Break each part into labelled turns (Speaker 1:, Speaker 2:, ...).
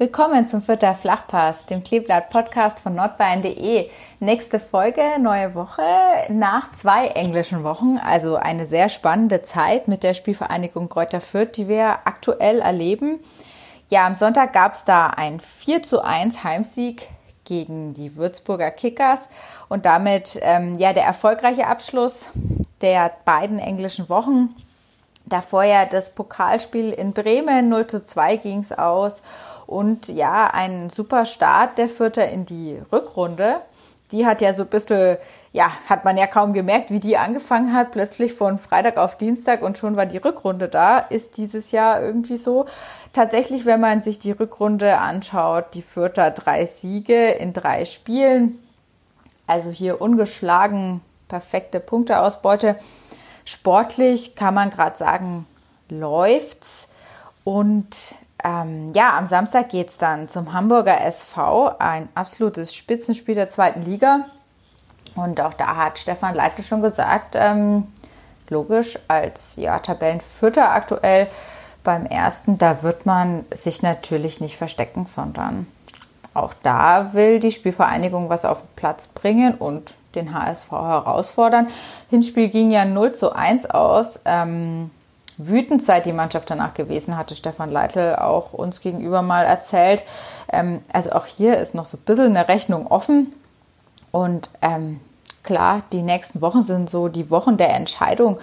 Speaker 1: Willkommen zum Vierter Flachpass, dem Kleeblatt-Podcast von nordbayern.de. Nächste Folge, neue Woche, nach zwei englischen Wochen, also eine sehr spannende Zeit mit der Spielvereinigung Kräuter Fürth, die wir aktuell erleben. Ja, am Sonntag gab es da ein 4 zu 1 Heimsieg gegen die Würzburger Kickers und damit ähm, ja der erfolgreiche Abschluss der beiden englischen Wochen. Davor ja das Pokalspiel in Bremen 0 zu 2 ging es aus und ja, ein super Start der Vierter in die Rückrunde. Die hat ja so ein bisschen, ja, hat man ja kaum gemerkt, wie die angefangen hat. Plötzlich von Freitag auf Dienstag und schon war die Rückrunde da. Ist dieses Jahr irgendwie so. Tatsächlich, wenn man sich die Rückrunde anschaut, die Vierter drei Siege in drei Spielen. Also hier ungeschlagen, perfekte Punkteausbeute. Sportlich kann man gerade sagen, läuft's. Und ähm, ja, am Samstag geht es dann zum Hamburger SV, ein absolutes Spitzenspiel der zweiten Liga. Und auch da hat Stefan Leitl schon gesagt, ähm, logisch, als ja, Tabellenvierter aktuell beim ersten, da wird man sich natürlich nicht verstecken, sondern auch da will die Spielvereinigung was auf den Platz bringen und den HSV herausfordern. Hinspiel ging ja 0 zu 1 aus. Ähm, wütend sei die Mannschaft danach gewesen, hatte Stefan Leitl auch uns gegenüber mal erzählt. Ähm, also auch hier ist noch so ein bisschen eine Rechnung offen. Und ähm, klar, die nächsten Wochen sind so die Wochen der Entscheidung,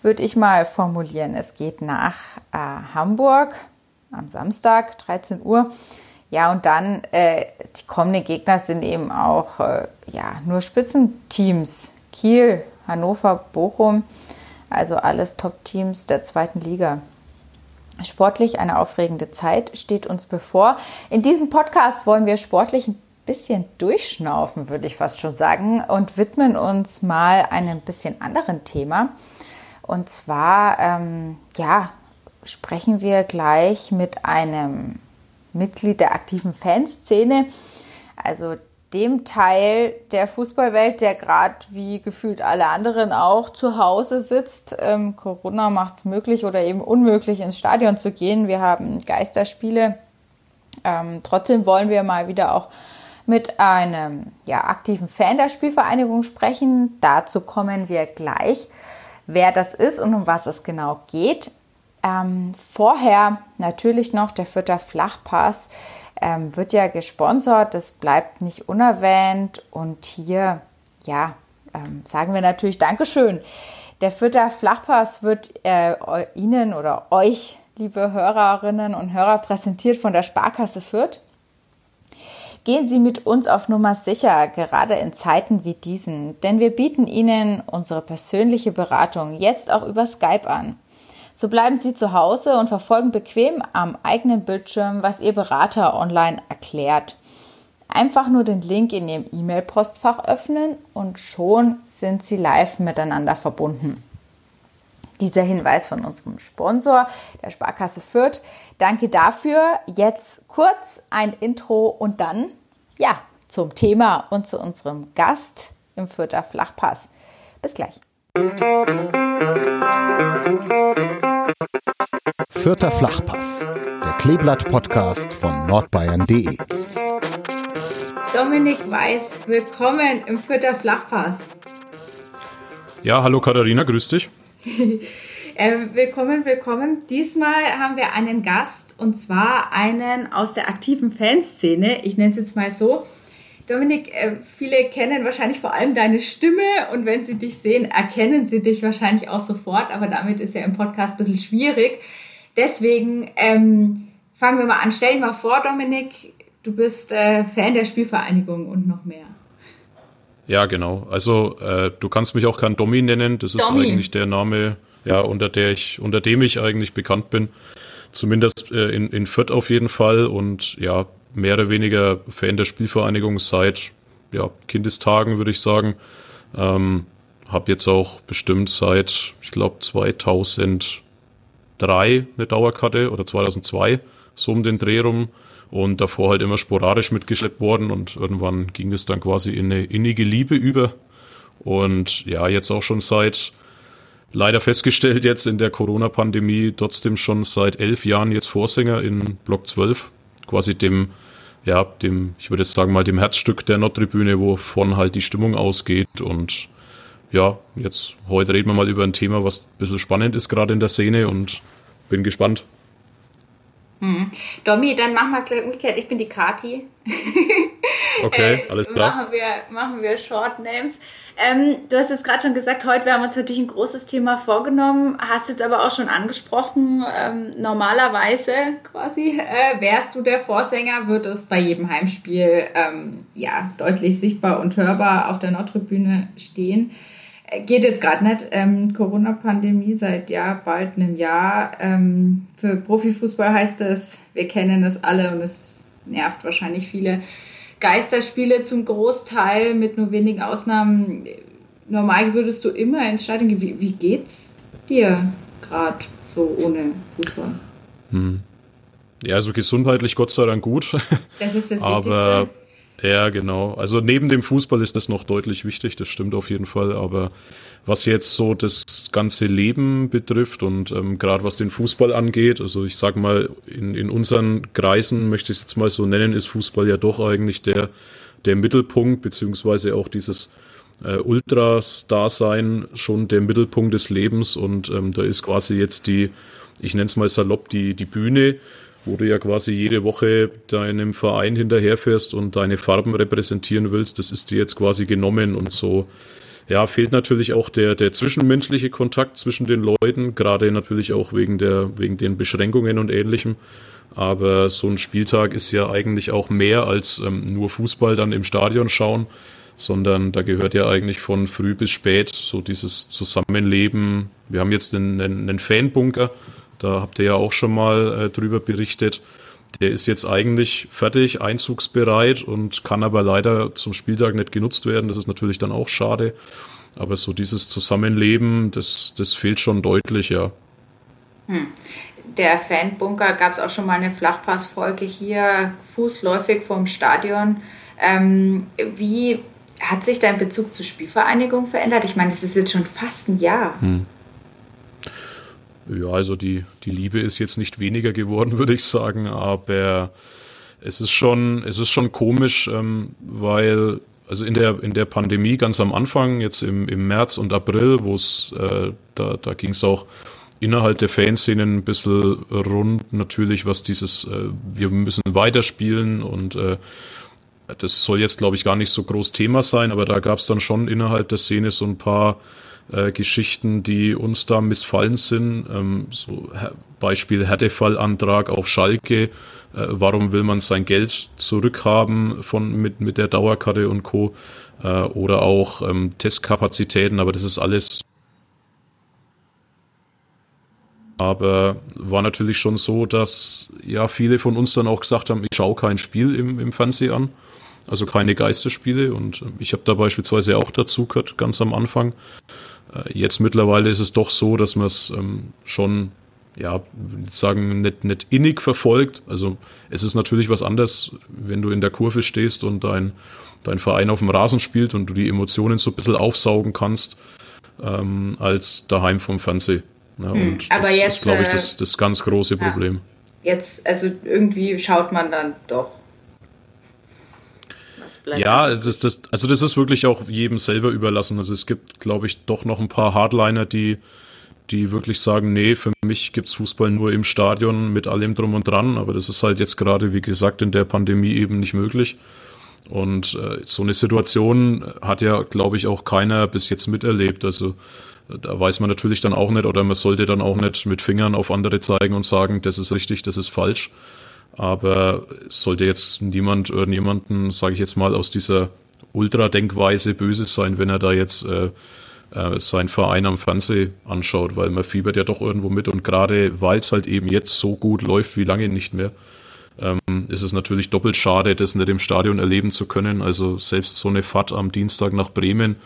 Speaker 1: würde ich mal formulieren. Es geht nach äh, Hamburg am Samstag, 13 Uhr. Ja, und dann äh, die kommenden Gegner sind eben auch äh, ja, nur Spitzenteams. Kiel, Hannover, Bochum. Also alles Top-Teams der zweiten Liga. Sportlich eine aufregende Zeit steht uns bevor. In diesem Podcast wollen wir sportlich ein bisschen durchschnaufen, würde ich fast schon sagen, und widmen uns mal einem bisschen anderen Thema. Und zwar, ähm, ja, sprechen wir gleich mit einem Mitglied der aktiven Fanszene, also dem Teil der Fußballwelt, der gerade wie gefühlt alle anderen auch zu Hause sitzt. Ähm, Corona macht es möglich oder eben unmöglich, ins Stadion zu gehen. Wir haben Geisterspiele. Ähm, trotzdem wollen wir mal wieder auch mit einem ja, aktiven Fan der Spielvereinigung sprechen. Dazu kommen wir gleich, wer das ist und um was es genau geht. Ähm, vorher natürlich noch der Vierter Flachpass ähm, wird ja gesponsert, das bleibt nicht unerwähnt. Und hier, ja, ähm, sagen wir natürlich Dankeschön. Der Vierter Flachpass wird äh, Ihnen oder euch, liebe Hörerinnen und Hörer, präsentiert von der Sparkasse Fürth. Gehen Sie mit uns auf Nummer sicher, gerade in Zeiten wie diesen, denn wir bieten Ihnen unsere persönliche Beratung jetzt auch über Skype an. So bleiben Sie zu Hause und verfolgen bequem am eigenen Bildschirm, was Ihr Berater online erklärt. Einfach nur den Link in Ihrem E-Mail-Postfach öffnen und schon sind Sie live miteinander verbunden. Dieser Hinweis von unserem Sponsor, der Sparkasse Fürth. Danke dafür. Jetzt kurz ein Intro und dann, ja, zum Thema und zu unserem Gast im Fürther Flachpass. Bis gleich.
Speaker 2: Vierter Flachpass, der Kleeblatt-Podcast von nordbayern.de.
Speaker 1: Dominik Weiß, willkommen im Vierter Flachpass.
Speaker 3: Ja, hallo Katharina, grüß dich.
Speaker 1: äh, willkommen, willkommen. Diesmal haben wir einen Gast und zwar einen aus der aktiven Fanszene. Ich nenne es jetzt mal so. Dominik, äh, viele kennen wahrscheinlich vor allem deine Stimme und wenn sie dich sehen, erkennen sie dich wahrscheinlich auch sofort, aber damit ist ja im Podcast ein bisschen schwierig. Deswegen ähm, fangen wir mal an. Stell dir mal vor, Dominik, du bist äh, Fan der Spielvereinigung und noch mehr.
Speaker 3: Ja, genau. Also äh, du kannst mich auch kein Domi nennen. Das ist Domi. eigentlich der Name, ja, unter der ich, unter dem ich eigentlich bekannt bin. Zumindest äh, in, in Fürth auf jeden Fall. Und ja, mehr oder weniger Fan der Spielvereinigung seit ja, Kindestagen, würde ich sagen. Ähm, habe jetzt auch bestimmt seit, ich glaube, 2003 eine Dauerkarte oder 2002, so um den Dreh rum. Und davor halt immer sporadisch mitgeschleppt worden und irgendwann ging es dann quasi in eine innige Liebe über. Und ja, jetzt auch schon seit, leider festgestellt jetzt in der Corona-Pandemie, trotzdem schon seit elf Jahren jetzt Vorsänger in Block 12, quasi dem ja, dem, ich würde jetzt sagen mal, dem Herzstück der Nordtribüne, wovon halt die Stimmung ausgeht. Und ja, jetzt heute reden wir mal über ein Thema, was ein bisschen spannend ist, gerade in der Szene und bin gespannt.
Speaker 1: Hm. Domi, dann machen wir es gleich umgekehrt. Ich bin die Kati.
Speaker 3: Okay, äh, alles klar.
Speaker 1: Machen wir, machen wir Short Names. Ähm, du hast es gerade schon gesagt, heute wir haben uns natürlich ein großes Thema vorgenommen, hast jetzt aber auch schon angesprochen, ähm, normalerweise quasi äh, wärst du der Vorsänger, wird es bei jedem Heimspiel ähm, ja, deutlich sichtbar und hörbar auf der Nordtribüne stehen. Geht jetzt gerade nicht. Ähm, Corona-Pandemie seit ja bald einem Jahr. Ähm, für Profifußball heißt es, wir kennen es alle und es nervt wahrscheinlich viele Geisterspiele zum Großteil mit nur wenigen Ausnahmen. Normal würdest du immer ins Stadion gehen. Wie, wie geht's dir gerade so ohne Fußball?
Speaker 3: Hm. Ja, also gesundheitlich Gott sei Dank gut.
Speaker 1: Das ist das
Speaker 3: Aber Wichtigste. Ja, genau. Also neben dem Fußball ist das noch deutlich wichtig, das stimmt auf jeden Fall. Aber was jetzt so das ganze Leben betrifft und ähm, gerade was den Fußball angeht, also ich sag mal, in, in unseren Kreisen möchte ich es jetzt mal so nennen, ist Fußball ja doch eigentlich der, der Mittelpunkt, beziehungsweise auch dieses äh, Ultras-Dasein schon der Mittelpunkt des Lebens und ähm, da ist quasi jetzt die, ich nenne es mal salopp, die, die Bühne wo du ja quasi jede Woche deinem Verein hinterherfährst und deine Farben repräsentieren willst, das ist dir jetzt quasi genommen und so. Ja, fehlt natürlich auch der, der zwischenmenschliche Kontakt zwischen den Leuten, gerade natürlich auch wegen der, wegen den Beschränkungen und ähnlichem. Aber so ein Spieltag ist ja eigentlich auch mehr als ähm, nur Fußball dann im Stadion schauen, sondern da gehört ja eigentlich von früh bis spät so dieses Zusammenleben. Wir haben jetzt einen, einen, einen Fanbunker, da habt ihr ja auch schon mal äh, drüber berichtet. Der ist jetzt eigentlich fertig, einzugsbereit und kann aber leider zum Spieltag nicht genutzt werden. Das ist natürlich dann auch schade. Aber so dieses Zusammenleben, das, das fehlt schon deutlich, ja.
Speaker 1: Hm. Der Fanbunker gab es auch schon mal eine Flachpassfolge hier, fußläufig vom Stadion. Ähm, wie hat sich dein Bezug zur Spielvereinigung verändert? Ich meine, das ist jetzt schon fast ein Jahr. Hm.
Speaker 3: Ja, also die, die Liebe ist jetzt nicht weniger geworden, würde ich sagen, aber es ist schon, es ist schon komisch, ähm, weil, also in der, in der Pandemie ganz am Anfang, jetzt im, im März und April, wo es, äh, da, da ging es auch innerhalb der Fanszenen ein bisschen rund, natürlich, was dieses, äh, wir müssen weiterspielen und äh, das soll jetzt, glaube ich, gar nicht so groß Thema sein, aber da gab es dann schon innerhalb der Szene so ein paar äh, Geschichten, die uns da missfallen sind. Ähm, so Beispiel Härtefallantrag auf Schalke. Äh, warum will man sein Geld zurückhaben von mit mit der Dauerkarte und Co. Äh, oder auch ähm, Testkapazitäten, aber das ist alles aber war natürlich schon so, dass ja viele von uns dann auch gesagt haben, ich schaue kein Spiel im, im Fernsehen an, also keine Geisterspiele. Und ähm, ich habe da beispielsweise auch dazu gehört, ganz am Anfang. Äh, jetzt mittlerweile ist es doch so, dass man es ähm, schon, ja, sagen, nicht, nicht innig verfolgt. Also es ist natürlich was anderes, wenn du in der Kurve stehst und dein, dein Verein auf dem Rasen spielt und du die Emotionen so ein bisschen aufsaugen kannst, ähm, als daheim vom Fernsehen. Ja, hm, und
Speaker 1: aber
Speaker 3: das
Speaker 1: jetzt,
Speaker 3: ist, glaube ich, das, das ganz große ja. Problem.
Speaker 1: Jetzt, also irgendwie schaut man dann doch
Speaker 3: ja, das, das, also das ist wirklich auch jedem selber überlassen. Also es gibt, glaube ich, doch noch ein paar Hardliner, die, die wirklich sagen, nee, für mich gibt's Fußball nur im Stadion mit allem drum und dran. Aber das ist halt jetzt gerade, wie gesagt, in der Pandemie eben nicht möglich. Und äh, so eine Situation hat ja, glaube ich, auch keiner bis jetzt miterlebt. Also da weiß man natürlich dann auch nicht oder man sollte dann auch nicht mit Fingern auf andere zeigen und sagen, das ist richtig, das ist falsch. Aber sollte jetzt niemand irgendjemanden, sage ich jetzt mal, aus dieser Ultra-Denkweise böse sein, wenn er da jetzt äh, äh, seinen Verein am Fernsehen anschaut, weil man fiebert ja doch irgendwo mit und gerade weil es halt eben jetzt so gut läuft wie lange nicht mehr, ähm, ist es natürlich doppelt schade, das nicht im Stadion erleben zu können. Also selbst so eine Fahrt am Dienstag nach Bremen,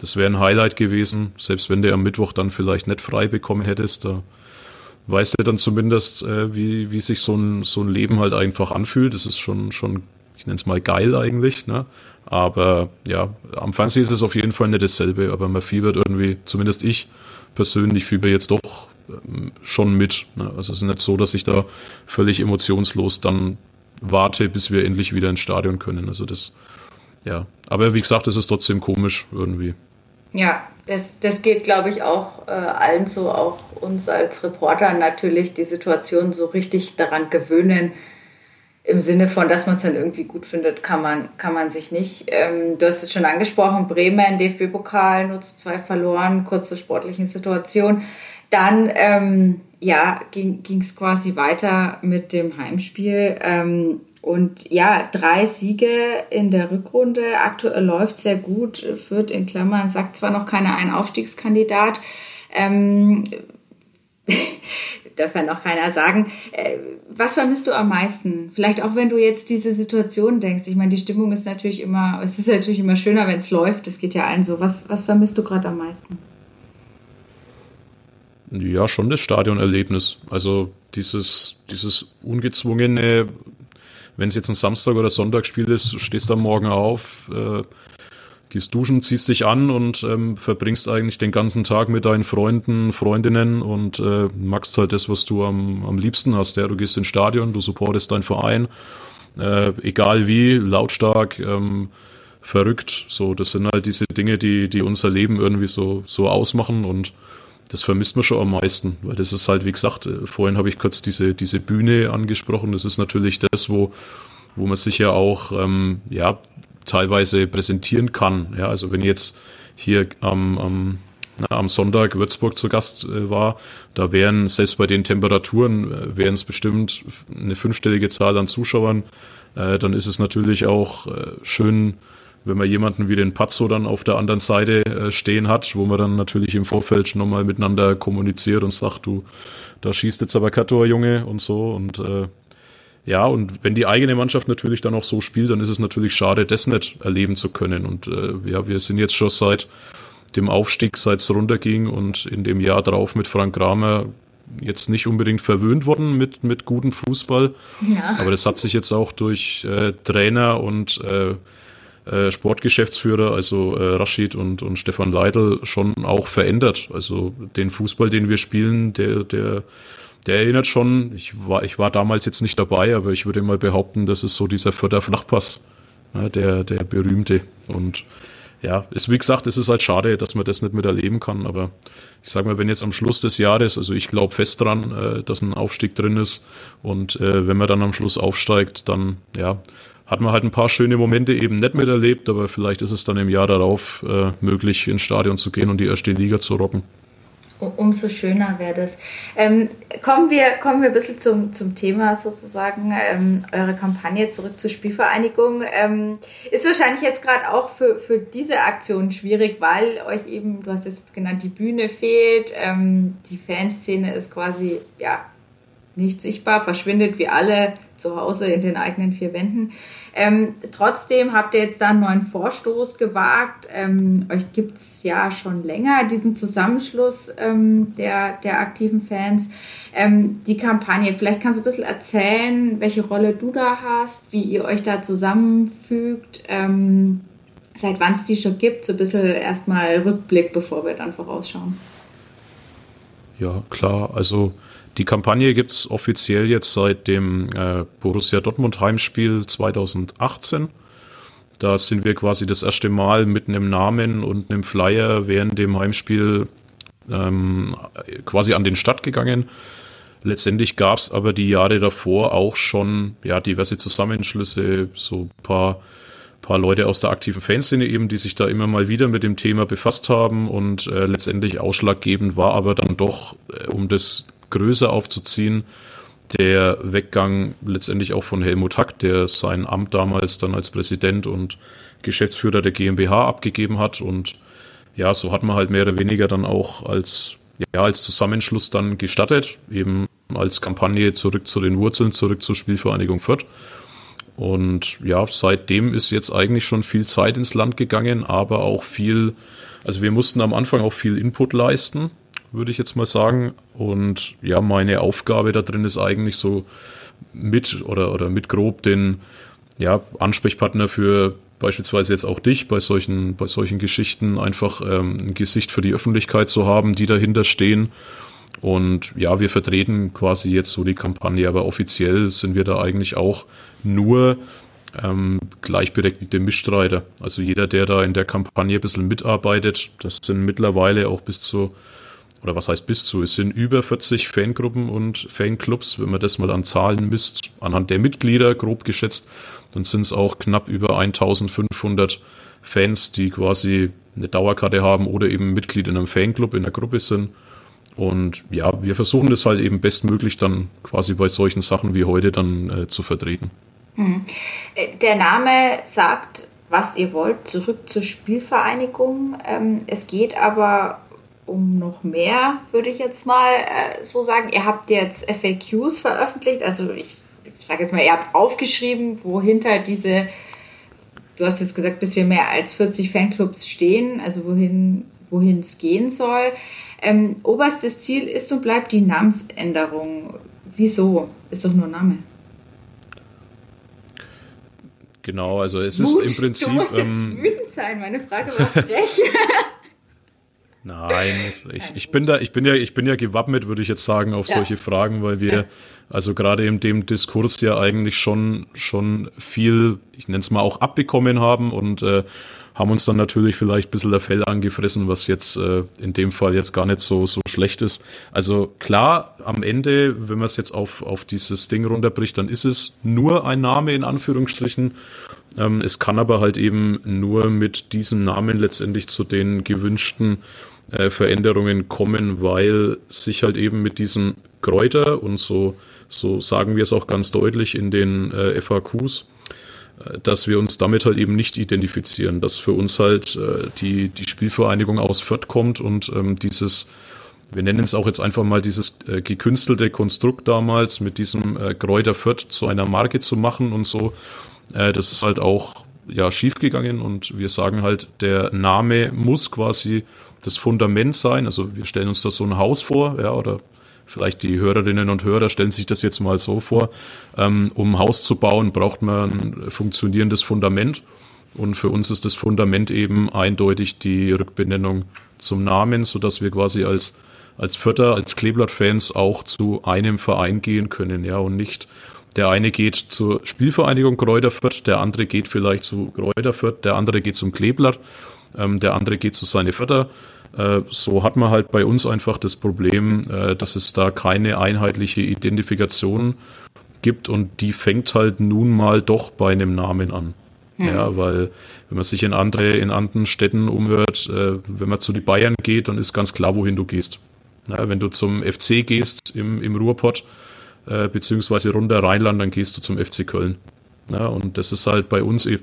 Speaker 3: das wäre ein Highlight gewesen, selbst wenn du am Mittwoch dann vielleicht nicht frei bekommen hättest. Da weißt du dann zumindest, äh, wie, wie sich so ein, so ein Leben halt einfach anfühlt. Das ist schon, schon ich nenne es mal geil eigentlich. Ne? Aber ja, am Fernsehen ist es auf jeden Fall nicht dasselbe, aber man fiebert irgendwie, zumindest ich persönlich fieber jetzt doch ähm, schon mit. Ne? Also es ist nicht so, dass ich da völlig emotionslos dann warte, bis wir endlich wieder ins Stadion können. Also das, ja. Aber wie gesagt, es ist trotzdem komisch irgendwie.
Speaker 1: Ja, das, das geht, glaube ich, auch äh, allen so, auch uns als Reporter natürlich, die Situation so richtig daran gewöhnen, im Sinne von, dass man es dann irgendwie gut findet, kann man, kann man sich nicht. Ähm, du hast es schon angesprochen, Bremen, DFB-Pokal, nur zu zwei verloren, kurz zur sportlichen Situation. Dann ähm, ja, ging es quasi weiter mit dem Heimspiel. Ähm, und ja, drei Siege in der Rückrunde. Aktuell läuft sehr gut. Führt in Klammern, sagt zwar noch keiner ein Aufstiegskandidat. Ähm, darf ja noch keiner sagen. Äh, was vermisst du am meisten? Vielleicht auch, wenn du jetzt diese Situation denkst. Ich meine, die Stimmung ist natürlich immer, es ist natürlich immer schöner, wenn es läuft. Das geht ja allen so. Was, was vermisst du gerade am meisten?
Speaker 3: Ja, schon das Stadionerlebnis. Also dieses, dieses ungezwungene, wenn es jetzt ein Samstag oder Sonntagsspiel ist, stehst am Morgen auf, äh, gehst duschen, ziehst dich an und ähm, verbringst eigentlich den ganzen Tag mit deinen Freunden, Freundinnen und äh, magst halt das, was du am, am liebsten hast. Ja, du gehst ins Stadion, du supportest deinen Verein, äh, egal wie, lautstark, ähm, verrückt. So, das sind halt diese Dinge, die, die unser Leben irgendwie so, so ausmachen und das vermisst man schon am meisten, weil das ist halt, wie gesagt, äh, vorhin habe ich kurz diese, diese Bühne angesprochen. Das ist natürlich das, wo, wo man sich ja auch ähm, ja, teilweise präsentieren kann. Ja, also wenn jetzt hier am, am, na, am Sonntag Würzburg zu Gast äh, war, da wären selbst bei den Temperaturen äh, wären es bestimmt eine fünfstellige Zahl an Zuschauern. Äh, dann ist es natürlich auch äh, schön, wenn man jemanden wie den Pazzo dann auf der anderen Seite äh, stehen hat, wo man dann natürlich im Vorfeld schon nochmal miteinander kommuniziert und sagt, du, da schießt jetzt aber kein Tor, Junge und so und äh, ja, und wenn die eigene Mannschaft natürlich dann auch so spielt, dann ist es natürlich schade, das nicht erleben zu können. Und äh, ja, wir sind jetzt schon seit dem Aufstieg, seit es runterging und in dem Jahr drauf mit Frank Kramer jetzt nicht unbedingt verwöhnt worden mit, mit gutem Fußball. Ja. Aber das hat sich jetzt auch durch äh, Trainer und äh, äh, Sportgeschäftsführer, also äh, Rashid und, und Stefan Leidl, schon auch verändert. Also den Fußball, den wir spielen, der, der der erinnert schon, ich war, ich war damals jetzt nicht dabei, aber ich würde mal behaupten, das ist so dieser Förder Flachpass, ja, der, der berühmte. Und ja, ist wie gesagt, es ist halt schade, dass man das nicht miterleben kann, aber ich sage mal, wenn jetzt am Schluss des Jahres, also ich glaube fest dran, äh, dass ein Aufstieg drin ist und äh, wenn man dann am Schluss aufsteigt, dann ja, hat man halt ein paar schöne Momente eben nicht miterlebt, aber vielleicht ist es dann im Jahr darauf äh, möglich, ins Stadion zu gehen und die erste Liga zu rocken
Speaker 1: umso schöner wäre das. Ähm, kommen, wir, kommen wir ein bisschen zum, zum Thema sozusagen, ähm, eure Kampagne zurück zur Spielvereinigung. Ähm, ist wahrscheinlich jetzt gerade auch für, für diese Aktion schwierig, weil euch eben, du hast es jetzt genannt, die Bühne fehlt, ähm, die Fanszene ist quasi, ja, nicht sichtbar, verschwindet wie alle zu Hause in den eigenen vier Wänden. Ähm, trotzdem habt ihr jetzt da einen neuen Vorstoß gewagt. Ähm, euch gibt es ja schon länger, diesen Zusammenschluss ähm, der, der aktiven Fans. Ähm, die Kampagne, vielleicht kannst du ein bisschen erzählen, welche Rolle du da hast, wie ihr euch da zusammenfügt, ähm, seit wann es die schon gibt. So ein bisschen erstmal Rückblick, bevor wir dann vorausschauen.
Speaker 3: Ja, klar. Also die Kampagne gibt es offiziell jetzt seit dem äh, Borussia Dortmund Heimspiel 2018. Da sind wir quasi das erste Mal mit einem Namen und einem Flyer während dem Heimspiel ähm, quasi an den Start gegangen. Letztendlich gab es aber die Jahre davor auch schon ja, diverse Zusammenschlüsse, so ein paar, paar Leute aus der aktiven Fanszene eben, die sich da immer mal wieder mit dem Thema befasst haben und äh, letztendlich ausschlaggebend war aber dann doch, äh, um das größer aufzuziehen. Der Weggang letztendlich auch von Helmut Hack, der sein Amt damals dann als Präsident und Geschäftsführer der GmbH abgegeben hat. Und ja, so hat man halt mehr oder weniger dann auch als, ja, als Zusammenschluss dann gestattet, eben als Kampagne zurück zu den Wurzeln, zurück zur Spielvereinigung Fürth. Und ja, seitdem ist jetzt eigentlich schon viel Zeit ins Land gegangen, aber auch viel, also wir mussten am Anfang auch viel Input leisten, würde ich jetzt mal sagen. Und ja, meine Aufgabe da drin ist eigentlich so mit oder, oder mit grob den ja, Ansprechpartner für beispielsweise jetzt auch dich bei solchen, bei solchen Geschichten einfach ähm, ein Gesicht für die Öffentlichkeit zu haben, die dahinter stehen. Und ja, wir vertreten quasi jetzt so die Kampagne, aber offiziell sind wir da eigentlich auch nur ähm, gleichberechtigte Mitstreiter. Also jeder, der da in der Kampagne ein bisschen mitarbeitet, das sind mittlerweile auch bis zu, oder was heißt bis zu, es sind über 40 Fangruppen und Fanclubs, wenn man das mal an Zahlen misst, anhand der Mitglieder grob geschätzt, dann sind es auch knapp über 1500 Fans, die quasi eine Dauerkarte haben oder eben Mitglied in einem Fanclub, in der Gruppe sind. Und ja, wir versuchen das halt eben bestmöglich dann quasi bei solchen Sachen wie heute dann äh, zu vertreten.
Speaker 1: Hm. Der Name sagt, was ihr wollt, zurück zur Spielvereinigung. Ähm, es geht aber um noch mehr, würde ich jetzt mal äh, so sagen. Ihr habt jetzt FAQs veröffentlicht, also ich, ich sage jetzt mal, ihr habt aufgeschrieben, wohinter diese, du hast jetzt gesagt, bisschen mehr als 40 Fanclubs stehen, also wohin wohin es gehen soll. Ähm, oberstes Ziel ist und bleibt die Namensänderung. Wieso? Ist doch nur Name.
Speaker 3: Genau, also es Mut, ist im Prinzip. Du
Speaker 1: musst jetzt ähm, wütend sein, meine Frage war frech.
Speaker 3: Nein, ich, ich, bin da, ich bin ja, ich bin ja gewappnet, würde ich jetzt sagen, auf ja. solche Fragen, weil wir also gerade in dem Diskurs ja eigentlich schon, schon viel, ich nenne es mal auch abbekommen haben und äh, haben uns dann natürlich vielleicht ein bisschen der Fell angefressen, was jetzt äh, in dem Fall jetzt gar nicht so, so schlecht ist. Also klar, am Ende, wenn man es jetzt auf, auf dieses Ding runterbricht, dann ist es nur ein Name in Anführungsstrichen. Ähm, es kann aber halt eben nur mit diesem Namen letztendlich zu den gewünschten äh, Veränderungen kommen, weil sich halt eben mit diesen Kräuter und so, so sagen wir es auch ganz deutlich in den äh, FAQs, dass wir uns damit halt eben nicht identifizieren, dass für uns halt äh, die, die Spielvereinigung aus Fürth kommt und ähm, dieses, wir nennen es auch jetzt einfach mal dieses äh, gekünstelte Konstrukt damals mit diesem äh, Kräuter Fürth zu einer Marke zu machen und so, äh, das ist halt auch ja schiefgegangen und wir sagen halt, der Name muss quasi das Fundament sein. Also wir stellen uns da so ein Haus vor, ja, oder vielleicht die Hörerinnen und Hörer stellen sich das jetzt mal so vor, ähm, um ein Haus zu bauen, braucht man ein funktionierendes Fundament. Und für uns ist das Fundament eben eindeutig die Rückbenennung zum Namen, sodass wir quasi als, als Vierter, als Kleeblatt-Fans auch zu einem Verein gehen können, ja, und nicht der eine geht zur Spielvereinigung Kräuter Fürth, der andere geht vielleicht zu Kräuter Fürth, der andere geht zum Kleeblatt, ähm, der andere geht zu seine äh, so hat man halt bei uns einfach das Problem, äh, dass es da keine einheitliche Identifikation gibt und die fängt halt nun mal doch bei einem Namen an. Hm. Ja, weil wenn man sich in andere, in anderen Städten umhört, äh, wenn man zu den Bayern geht, dann ist ganz klar, wohin du gehst. Ja, wenn du zum FC gehst im, im Ruhrpott, äh, beziehungsweise runter Rheinland, dann gehst du zum FC Köln. Ja, und das ist halt bei uns e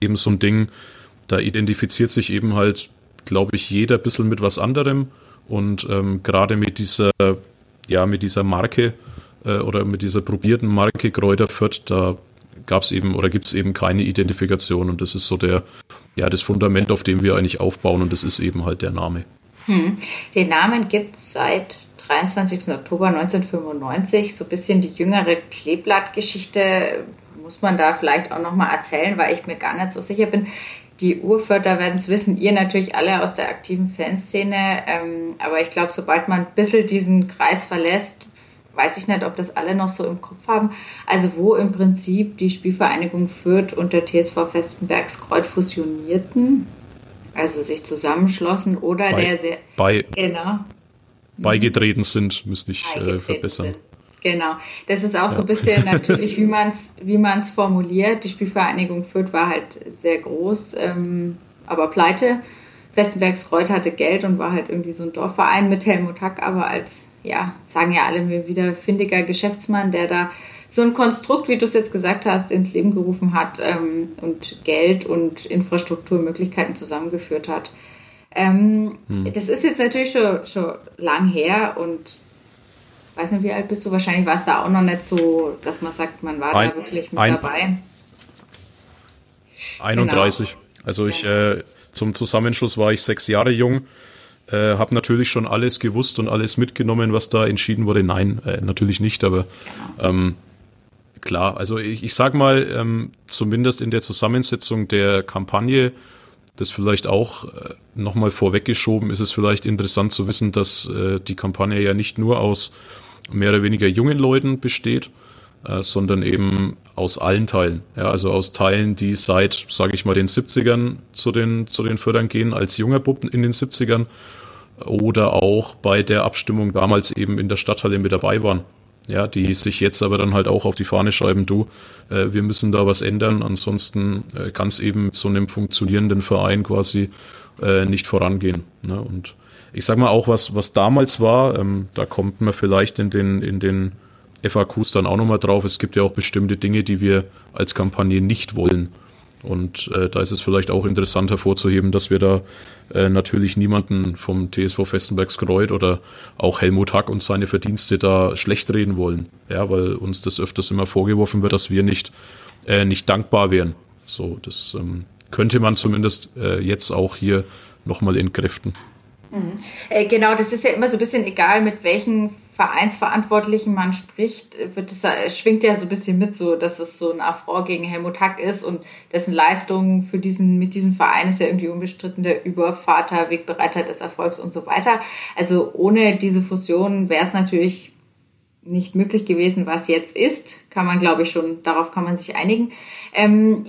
Speaker 3: eben so ein Ding, da identifiziert sich eben halt glaube ich, jeder ein bisschen mit was anderem. Und ähm, gerade mit dieser, ja, mit dieser Marke äh, oder mit dieser probierten Marke Kräuter Fürth, da gab es eben oder gibt es eben keine Identifikation. Und das ist so der, ja, das Fundament, auf dem wir eigentlich aufbauen. Und das ist eben halt der Name.
Speaker 1: Hm. Den Namen gibt es seit 23. Oktober 1995. So ein bisschen die jüngere Kleeblattgeschichte muss man da vielleicht auch nochmal erzählen, weil ich mir gar nicht so sicher bin die Urförder werden es wissen, ihr natürlich alle aus der aktiven Fanszene. Ähm, aber ich glaube, sobald man ein bisschen diesen Kreis verlässt, weiß ich nicht, ob das alle noch so im Kopf haben. Also wo im Prinzip die Spielvereinigung Fürth und der TSV Festenbergskreuz fusionierten, also sich zusammenschlossen oder
Speaker 3: bei,
Speaker 1: der sehr
Speaker 3: bei, genau, beigetreten sind, müsste ich äh, verbessern. Sind.
Speaker 1: Genau. Das ist auch ja. so ein bisschen natürlich, wie man es wie man's formuliert. Die Spielvereinigung Fürth war halt sehr groß, ähm, aber pleite. Westenbergsreuth hatte Geld und war halt irgendwie so ein Dorfverein mit Helmut Hack, aber als, ja, sagen ja alle mir wieder, findiger Geschäftsmann, der da so ein Konstrukt, wie du es jetzt gesagt hast, ins Leben gerufen hat ähm, und Geld und Infrastrukturmöglichkeiten zusammengeführt hat. Ähm, hm. Das ist jetzt natürlich schon, schon lang her und weiß nicht, wie alt bist du? Wahrscheinlich war es da auch noch nicht so, dass man sagt, man war ein, da wirklich mit ein, dabei.
Speaker 3: 31. Genau. Also ich äh, zum Zusammenschluss war ich sechs Jahre jung. Äh, habe natürlich schon alles gewusst und alles mitgenommen, was da entschieden wurde. Nein, äh, natürlich nicht, aber genau. ähm, klar, also ich, ich sag mal, ähm, zumindest in der Zusammensetzung der Kampagne, das vielleicht auch äh, nochmal vorweggeschoben, ist es vielleicht interessant zu wissen, dass äh, die Kampagne ja nicht nur aus mehr oder weniger jungen Leuten besteht, äh, sondern eben aus allen Teilen. Ja, also aus Teilen, die seit, sage ich mal, den 70ern zu den, zu den Fördern gehen, als junger Bub in den 70ern oder auch bei der Abstimmung damals eben in der Stadthalle mit dabei waren. Ja, die sich jetzt aber dann halt auch auf die Fahne schreiben, du, äh, wir müssen da was ändern, ansonsten äh, kann es eben mit so einem funktionierenden Verein quasi äh, nicht vorangehen. Ne? Und ich sag mal auch, was, was damals war, ähm, da kommt man vielleicht in den, in den FAQs dann auch nochmal drauf. Es gibt ja auch bestimmte Dinge, die wir als Kampagne nicht wollen. Und äh, da ist es vielleicht auch interessant hervorzuheben, dass wir da äh, natürlich niemanden vom TSV Festenbergs Kreuth oder auch Helmut Hack und seine Verdienste da schlecht reden wollen. Ja, weil uns das öfters immer vorgeworfen wird, dass wir nicht, äh, nicht dankbar wären. So, das ähm, könnte man zumindest äh, jetzt auch hier nochmal entkräften.
Speaker 1: Mhm. Äh, genau, das ist ja immer so ein bisschen egal, mit welchen Vereinsverantwortlichen man spricht, wird es, schwingt ja so ein bisschen mit, so dass es so ein Affront gegen Helmut Hack ist und dessen Leistung für diesen, mit diesem Verein ist ja irgendwie unbestritten der Übervater, Wegbereiter des Erfolgs und so weiter. Also ohne diese Fusion wäre es natürlich nicht möglich gewesen, was jetzt ist, kann man, glaube ich, schon, darauf kann man sich einigen. Ähm,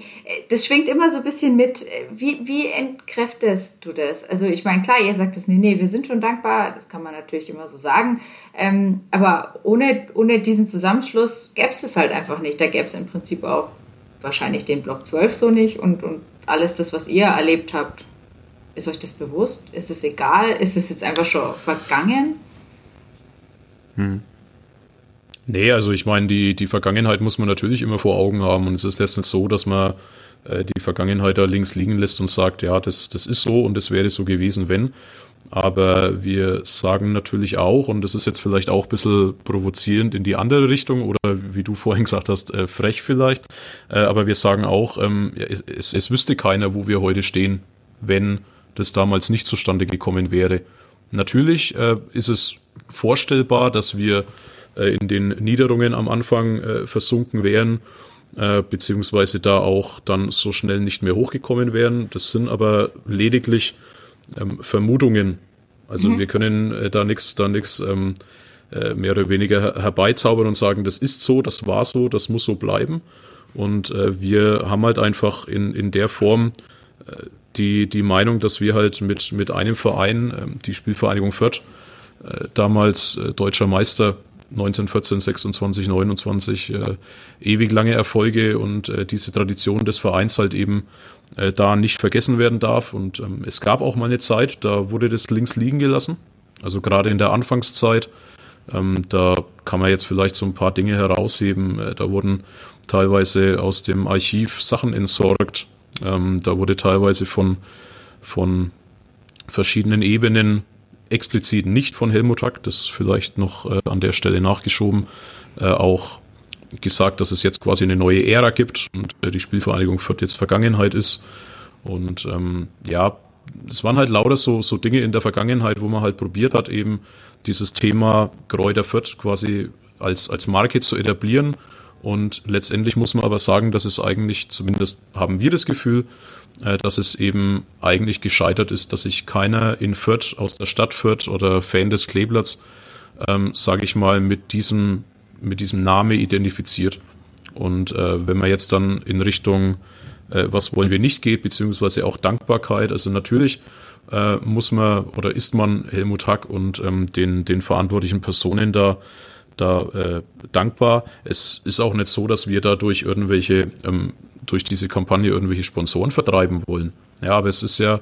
Speaker 1: das schwingt immer so ein bisschen mit. Wie, wie entkräftest du das? Also ich meine, klar, ihr sagt es, nee, nee, wir sind schon dankbar, das kann man natürlich immer so sagen. Ähm, aber ohne, ohne diesen Zusammenschluss gäbe es es halt einfach nicht. Da gäbe es im Prinzip auch wahrscheinlich den Block 12 so nicht und, und alles das, was ihr erlebt habt. Ist euch das bewusst? Ist es egal? Ist es jetzt einfach schon vergangen?
Speaker 3: Hm. Nee, also ich meine, die, die Vergangenheit muss man natürlich immer vor Augen haben und es ist letztens so, dass man äh, die Vergangenheit da links liegen lässt und sagt, ja, das, das ist so und das wäre so gewesen, wenn. Aber wir sagen natürlich auch, und das ist jetzt vielleicht auch ein bisschen provozierend in die andere Richtung oder wie du vorhin gesagt hast, äh, frech vielleicht, äh, aber wir sagen auch, ähm, es, es, es wüsste keiner, wo wir heute stehen, wenn das damals nicht zustande gekommen wäre. Natürlich äh, ist es vorstellbar, dass wir in den Niederungen am Anfang äh, versunken wären, äh, beziehungsweise da auch dann so schnell nicht mehr hochgekommen wären. Das sind aber lediglich ähm, Vermutungen. Also mhm. wir können äh, da nichts da nix, ähm, äh, mehr oder weniger herbeizaubern und sagen, das ist so, das war so, das muss so bleiben. Und äh, wir haben halt einfach in, in der Form äh, die, die Meinung, dass wir halt mit, mit einem Verein, äh, die Spielvereinigung Fürth, äh, damals äh, deutscher Meister 1914, 26, 29 äh, ewig lange Erfolge und äh, diese Tradition des Vereins halt eben äh, da nicht vergessen werden darf. Und ähm, es gab auch mal eine Zeit, da wurde das links liegen gelassen. Also gerade in der Anfangszeit, ähm, da kann man jetzt vielleicht so ein paar Dinge herausheben. Äh, da wurden teilweise aus dem Archiv Sachen entsorgt. Ähm, da wurde teilweise von, von verschiedenen Ebenen explizit nicht von Helmut Hack, das vielleicht noch äh, an der Stelle nachgeschoben, äh, auch gesagt, dass es jetzt quasi eine neue Ära gibt und äh, die Spielvereinigung Fürth jetzt Vergangenheit ist. Und ähm, ja, es waren halt lauter so, so Dinge in der Vergangenheit, wo man halt probiert hat, eben dieses Thema Kräuter Fürth quasi als, als Marke zu etablieren. Und letztendlich muss man aber sagen, dass es eigentlich, zumindest haben wir das Gefühl, dass es eben eigentlich gescheitert ist, dass sich keiner in Fürth, aus der Stadt Fürth oder Fan des Kleeblatts, ähm, sage ich mal, mit diesem, mit diesem Name identifiziert. Und äh, wenn man jetzt dann in Richtung, äh, was wollen wir nicht geht, beziehungsweise auch Dankbarkeit, also natürlich äh, muss man oder ist man Helmut Hack und ähm, den, den verantwortlichen Personen da da äh, dankbar. Es ist auch nicht so, dass wir dadurch irgendwelche ähm, durch diese Kampagne irgendwelche Sponsoren vertreiben wollen. Ja, aber es ist ja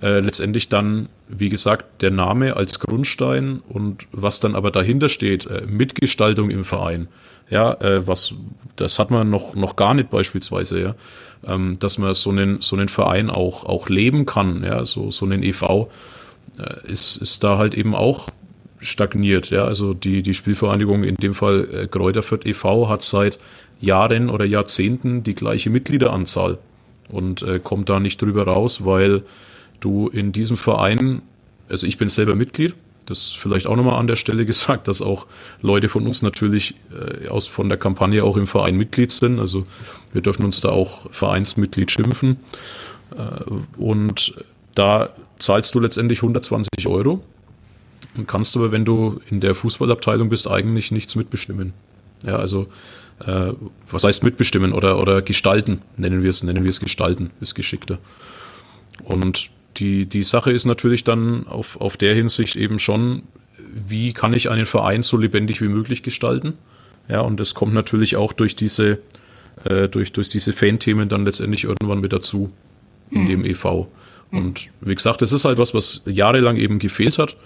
Speaker 3: äh, letztendlich dann, wie gesagt, der Name als Grundstein und was dann aber dahinter steht, äh, Mitgestaltung im Verein. Ja, äh, was, das hat man noch, noch gar nicht beispielsweise, ja, ähm, dass man so einen, so einen Verein auch, auch leben kann, ja, so, so einen EV, äh, ist, ist da halt eben auch stagniert. Ja, also die, die Spielvereinigung, in dem Fall äh, Kräuter Fürth e.V., hat seit Jahren oder Jahrzehnten die gleiche Mitgliederanzahl und äh, kommt da nicht drüber raus, weil du in diesem Verein, also ich bin selber Mitglied, das vielleicht auch nochmal an der Stelle gesagt, dass auch Leute von uns natürlich äh, aus von der Kampagne auch im Verein Mitglied sind. Also wir dürfen uns da auch Vereinsmitglied schimpfen. Äh, und da zahlst du letztendlich 120 Euro und kannst aber, wenn du in der Fußballabteilung bist, eigentlich nichts mitbestimmen. Ja, also äh, was heißt mitbestimmen oder, oder gestalten, nennen wir es, nennen wir es gestalten, ist geschickter. Und die, die Sache ist natürlich dann auf, auf der Hinsicht eben schon, wie kann ich einen Verein so lebendig wie möglich gestalten? Ja, und das kommt natürlich auch durch diese, äh, durch, durch diese Fan-Themen dann letztendlich irgendwann mit dazu in mhm. dem EV. Und wie gesagt, das ist halt was, was jahrelang eben gefehlt hat.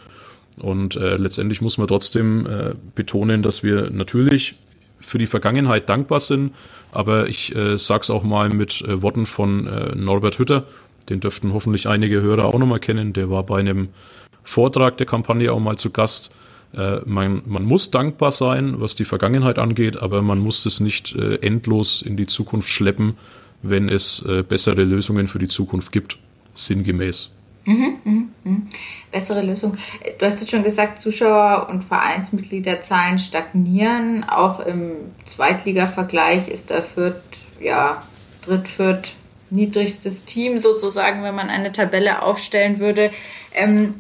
Speaker 3: Und äh, letztendlich muss man trotzdem äh, betonen, dass wir natürlich für die Vergangenheit dankbar sind. Aber ich äh, sage es auch mal mit äh, Worten von äh, Norbert Hütter. Den dürften hoffentlich einige Hörer auch nochmal kennen. Der war bei einem Vortrag der Kampagne auch mal zu Gast. Äh, man, man muss dankbar sein, was die Vergangenheit angeht, aber man muss es nicht äh, endlos in die Zukunft schleppen, wenn es äh, bessere Lösungen für die Zukunft gibt, sinngemäß. Mhm,
Speaker 1: mh, mh. Bessere Lösung. Du hast jetzt schon gesagt, Zuschauer- und Vereinsmitgliederzahlen stagnieren. Auch im Zweitliga-Vergleich ist der Fürth, ja, dritt, niedrigstes Team sozusagen, wenn man eine Tabelle aufstellen würde. Ähm,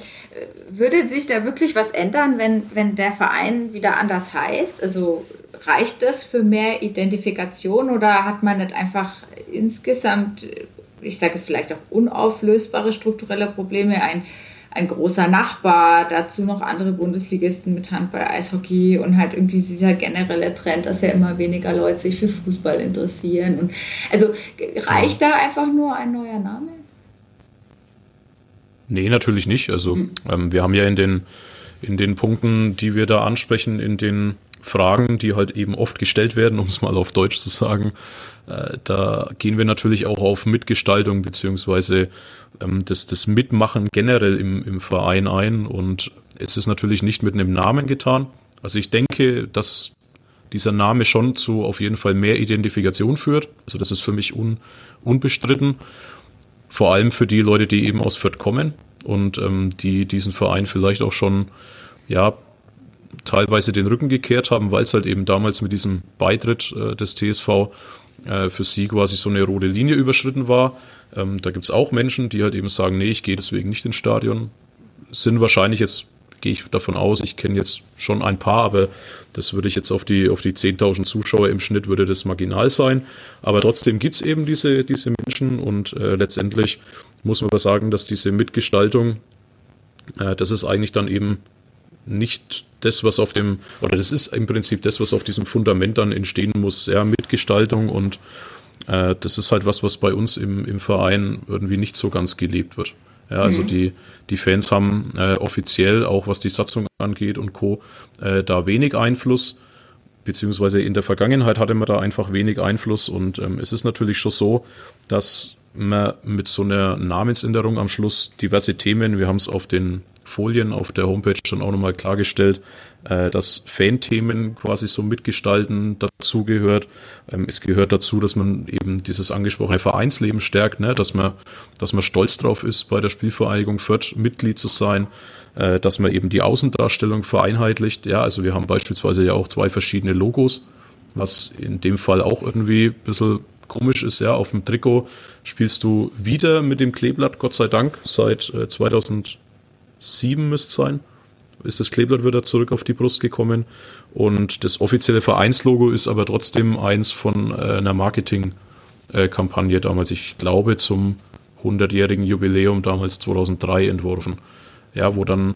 Speaker 1: würde sich da wirklich was ändern, wenn, wenn der Verein wieder anders heißt? Also reicht das für mehr Identifikation oder hat man nicht einfach insgesamt ich sage vielleicht auch unauflösbare strukturelle Probleme, ein, ein großer Nachbar, dazu noch andere Bundesligisten mit Handball, Eishockey und halt irgendwie dieser generelle Trend, dass ja immer weniger Leute sich für Fußball interessieren. Und also reicht da einfach nur ein neuer Name?
Speaker 3: Nee, natürlich nicht. Also mhm. ähm, wir haben ja in den, in den Punkten, die wir da ansprechen, in den Fragen, die halt eben oft gestellt werden, um es mal auf Deutsch zu sagen, da gehen wir natürlich auch auf Mitgestaltung beziehungsweise ähm, das, das Mitmachen generell im, im Verein ein. Und es ist natürlich nicht mit einem Namen getan. Also ich denke, dass dieser Name schon zu auf jeden Fall mehr Identifikation führt. Also das ist für mich un, unbestritten. Vor allem für die Leute, die eben aus Fürth kommen und ähm, die diesen Verein vielleicht auch schon ja teilweise den Rücken gekehrt haben, weil es halt eben damals mit diesem Beitritt äh, des TSV äh, für sie quasi so eine rote Linie überschritten war. Ähm, da gibt es auch Menschen, die halt eben sagen, nee, ich gehe deswegen nicht ins Stadion. Sind wahrscheinlich jetzt, gehe ich davon aus, ich kenne jetzt schon ein paar, aber das würde ich jetzt auf die, auf die 10.000 Zuschauer im Schnitt würde das marginal sein. Aber trotzdem gibt es eben diese, diese Menschen und äh, letztendlich muss man aber sagen, dass diese Mitgestaltung, äh, das ist eigentlich dann eben nicht das, was auf dem, oder das ist im Prinzip das, was auf diesem Fundament dann entstehen muss, ja, Mitgestaltung und äh, das ist halt was, was bei uns im, im Verein irgendwie nicht so ganz gelebt wird. Ja, also mhm. die, die Fans haben äh, offiziell, auch was die Satzung angeht und Co., äh, da wenig Einfluss, beziehungsweise in der Vergangenheit hatte man da einfach wenig Einfluss und ähm, es ist natürlich schon so, dass man mit so einer Namensänderung am Schluss diverse Themen, wir haben es auf den Folien auf der Homepage schon auch nochmal klargestellt, äh, dass Fan-Themen quasi so mitgestalten dazugehört. Ähm, es gehört dazu, dass man eben dieses angesprochene Vereinsleben stärkt, ne? dass, man, dass man stolz drauf ist, bei der Spielvereinigung Fürth Mitglied zu sein, äh, dass man eben die Außendarstellung vereinheitlicht. Ja, also wir haben beispielsweise ja auch zwei verschiedene Logos, was in dem Fall auch irgendwie ein bisschen komisch ist, ja, auf dem Trikot spielst du wieder mit dem Kleeblatt, Gott sei Dank, seit äh, 2000 sieben müsste es sein, ist das Kleeblatt wieder zurück auf die Brust gekommen. Und das offizielle Vereinslogo ist aber trotzdem eins von äh, einer Marketingkampagne damals, ich glaube, zum 100-jährigen Jubiläum damals 2003 entworfen. Ja, wo dann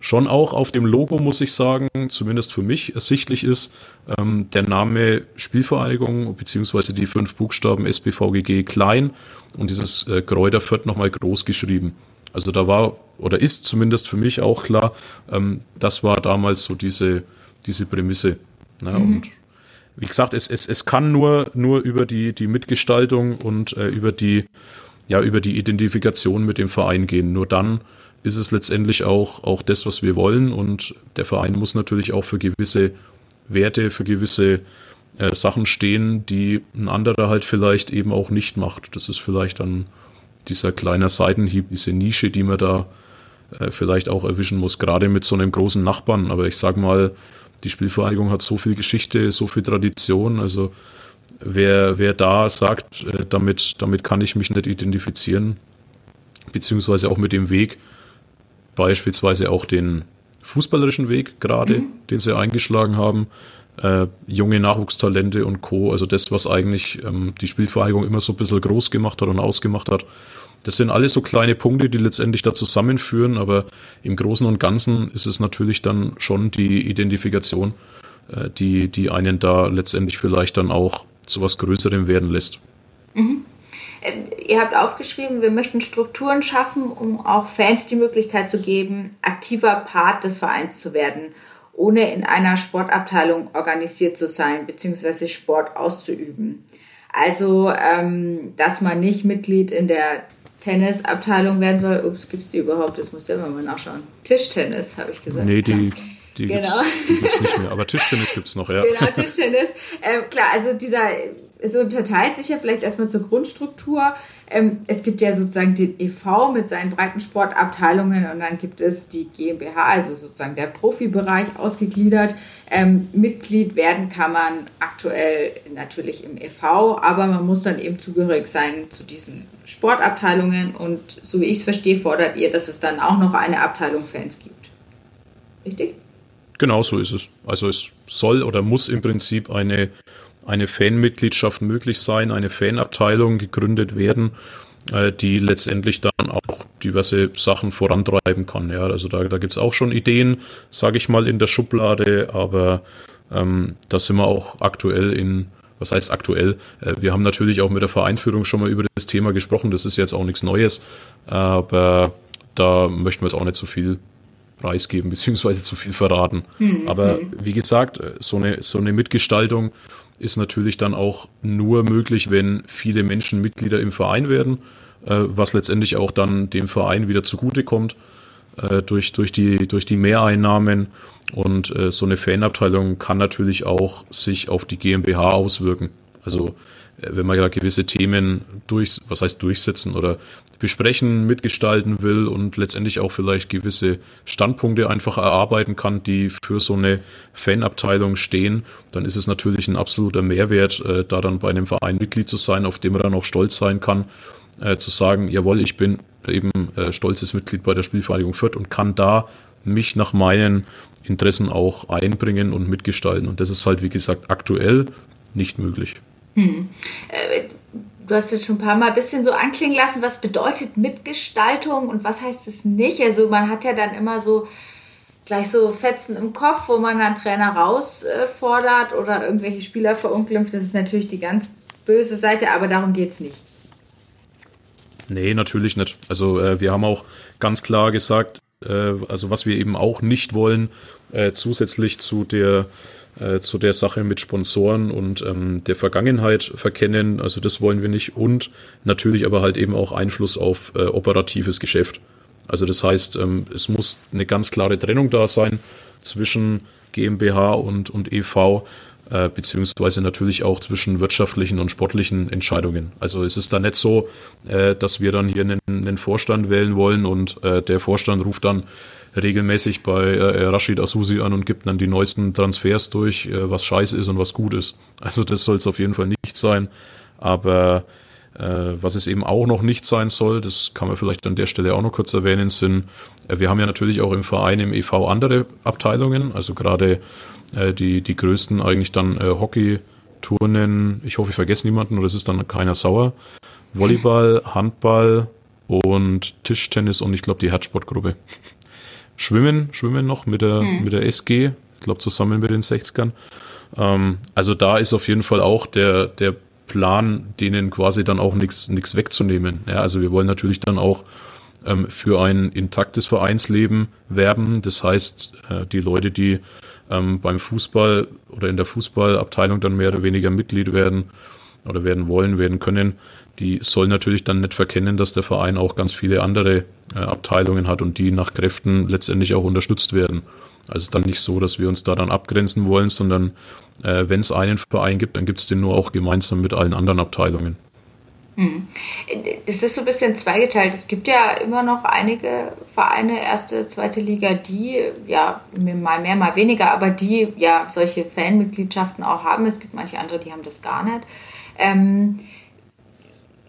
Speaker 3: schon auch auf dem Logo, muss ich sagen, zumindest für mich ersichtlich ist, ähm, der Name Spielvereinigung beziehungsweise die fünf Buchstaben SBVGG klein und dieses äh, Kräuter Fürth nochmal groß geschrieben. Also da war oder ist zumindest für mich auch klar, ähm, das war damals so diese, diese Prämisse. Ja, mhm. Und wie gesagt, es, es, es kann nur, nur über die, die Mitgestaltung und äh, über die, ja, über die Identifikation mit dem Verein gehen. Nur dann ist es letztendlich auch, auch das, was wir wollen. Und der Verein muss natürlich auch für gewisse Werte, für gewisse äh, Sachen stehen, die ein anderer halt vielleicht eben auch nicht macht. Das ist vielleicht dann dieser kleine Seitenhieb, diese Nische, die man da äh, vielleicht auch erwischen muss, gerade mit so einem großen Nachbarn. Aber ich sag mal, die Spielvereinigung hat so viel Geschichte, so viel Tradition. Also wer, wer da sagt, äh, damit, damit kann ich mich nicht identifizieren, beziehungsweise auch mit dem Weg, beispielsweise auch den fußballerischen Weg gerade, mhm. den sie eingeschlagen haben, äh, junge Nachwuchstalente und Co. Also das, was eigentlich ähm, die Spielvereinigung immer so ein bisschen groß gemacht hat und ausgemacht hat. Das sind alles so kleine Punkte, die letztendlich da zusammenführen, aber im Großen und Ganzen ist es natürlich dann schon die Identifikation, äh, die, die einen da letztendlich vielleicht dann auch zu was Größerem werden lässt.
Speaker 1: Mhm. Ähm, ihr habt aufgeschrieben, wir möchten Strukturen schaffen, um auch Fans die Möglichkeit zu geben, aktiver Part des Vereins zu werden ohne in einer Sportabteilung organisiert zu sein bzw. Sport auszuüben. Also, ähm, dass man nicht Mitglied in der Tennisabteilung werden soll. Ups, gibt es die überhaupt? Das muss ich immer mal nachschauen. Tischtennis, habe ich gesagt.
Speaker 3: Nee, die, die genau. gibt es nicht mehr. Aber Tischtennis gibt es noch, ja.
Speaker 1: Genau, Tischtennis. Ähm, klar, also dieser es unterteilt sich ja vielleicht erstmal zur Grundstruktur. Ähm, es gibt ja sozusagen den EV mit seinen Breitensportabteilungen und dann gibt es die GmbH, also sozusagen der Profibereich ausgegliedert. Ähm, Mitglied werden kann man aktuell natürlich im EV, aber man muss dann eben zugehörig sein zu diesen Sportabteilungen und so wie ich es verstehe, fordert ihr, dass es dann auch noch eine Abteilung Fans gibt. Richtig?
Speaker 3: Genau so ist es. Also es soll oder muss im Prinzip eine eine Fanmitgliedschaft möglich sein, eine Fanabteilung gegründet werden, äh, die letztendlich dann auch diverse Sachen vorantreiben kann. Ja, also da, da gibt es auch schon Ideen, sage ich mal, in der Schublade, aber ähm, da sind wir auch aktuell in, was heißt aktuell? Äh, wir haben natürlich auch mit der Vereinsführung schon mal über das Thema gesprochen, das ist jetzt auch nichts Neues, aber da möchten wir jetzt auch nicht so viel preisgeben, beziehungsweise zu viel verraten. Mhm. Aber wie gesagt, so eine, so eine Mitgestaltung ist natürlich dann auch nur möglich, wenn viele Menschen Mitglieder im Verein werden, äh, was letztendlich auch dann dem Verein wieder zugutekommt äh, durch, durch, die, durch die Mehreinnahmen. Und äh, so eine Fanabteilung kann natürlich auch sich auf die GmbH auswirken. Also äh, wenn man ja gewisse Themen durch, was heißt durchsetzen oder besprechen, mitgestalten will und letztendlich auch vielleicht gewisse Standpunkte einfach erarbeiten kann, die für so eine Fanabteilung stehen, dann ist es natürlich ein absoluter Mehrwert, äh, da dann bei einem Verein Mitglied zu sein, auf dem man dann auch stolz sein kann, äh, zu sagen, jawohl, ich bin eben äh, stolzes Mitglied bei der Spielvereinigung Fürth und kann da mich nach meinen Interessen auch einbringen und mitgestalten. Und das ist halt, wie gesagt, aktuell nicht möglich. Hm.
Speaker 1: Du hast jetzt schon ein paar Mal ein bisschen so anklingen lassen, was bedeutet Mitgestaltung und was heißt es nicht? Also man hat ja dann immer so gleich so Fetzen im Kopf, wo man dann Trainer rausfordert oder irgendwelche Spieler verunglimpft. Das ist natürlich die ganz böse Seite, aber darum geht es nicht.
Speaker 3: Nee, natürlich nicht. Also äh, wir haben auch ganz klar gesagt, äh, also was wir eben auch nicht wollen, äh, zusätzlich zu der äh, zu der Sache mit Sponsoren und ähm, der Vergangenheit verkennen. Also das wollen wir nicht. Und natürlich aber halt eben auch Einfluss auf äh, operatives Geschäft. Also das heißt, ähm, es muss eine ganz klare Trennung da sein zwischen GmbH und, und EV, äh, beziehungsweise natürlich auch zwischen wirtschaftlichen und sportlichen Entscheidungen. Also es ist da nicht so, äh, dass wir dann hier einen, einen Vorstand wählen wollen und äh, der Vorstand ruft dann regelmäßig bei äh, Rashid Asusi an und gibt dann die neuesten Transfers durch, äh, was scheiße ist und was gut ist. Also das soll es auf jeden Fall nicht sein. Aber äh, was es eben auch noch nicht sein soll, das kann man vielleicht an der Stelle auch noch kurz erwähnen, sind, äh, wir haben ja natürlich auch im Verein, im EV andere Abteilungen, also gerade äh, die, die größten eigentlich dann äh, Hockey, Turnen, ich hoffe, ich vergesse niemanden oder es ist dann keiner sauer. Volleyball, Handball und Tischtennis und ich glaube die Herzsportgruppe. Schwimmen, Schwimmen noch mit der, mhm. mit der SG, ich glaube zusammen mit den 60ern. Ähm, also da ist auf jeden Fall auch der, der Plan, denen quasi dann auch nichts wegzunehmen. Ja, also wir wollen natürlich dann auch ähm, für ein intaktes Vereinsleben werben. Das heißt, äh, die Leute, die ähm, beim Fußball oder in der Fußballabteilung dann mehr oder weniger Mitglied werden, oder werden wollen, werden können, die soll natürlich dann nicht verkennen, dass der Verein auch ganz viele andere äh, Abteilungen hat und die nach Kräften letztendlich auch unterstützt werden. Also dann nicht so, dass wir uns da dann abgrenzen wollen, sondern äh, wenn es einen Verein gibt, dann gibt es den nur auch gemeinsam mit allen anderen Abteilungen.
Speaker 1: Hm. Das ist so ein bisschen zweigeteilt. Es gibt ja immer noch einige Vereine, erste, zweite Liga, die, ja, mal mehr, mal weniger, aber die ja solche Fanmitgliedschaften auch haben. Es gibt manche andere, die haben das gar nicht. Ähm,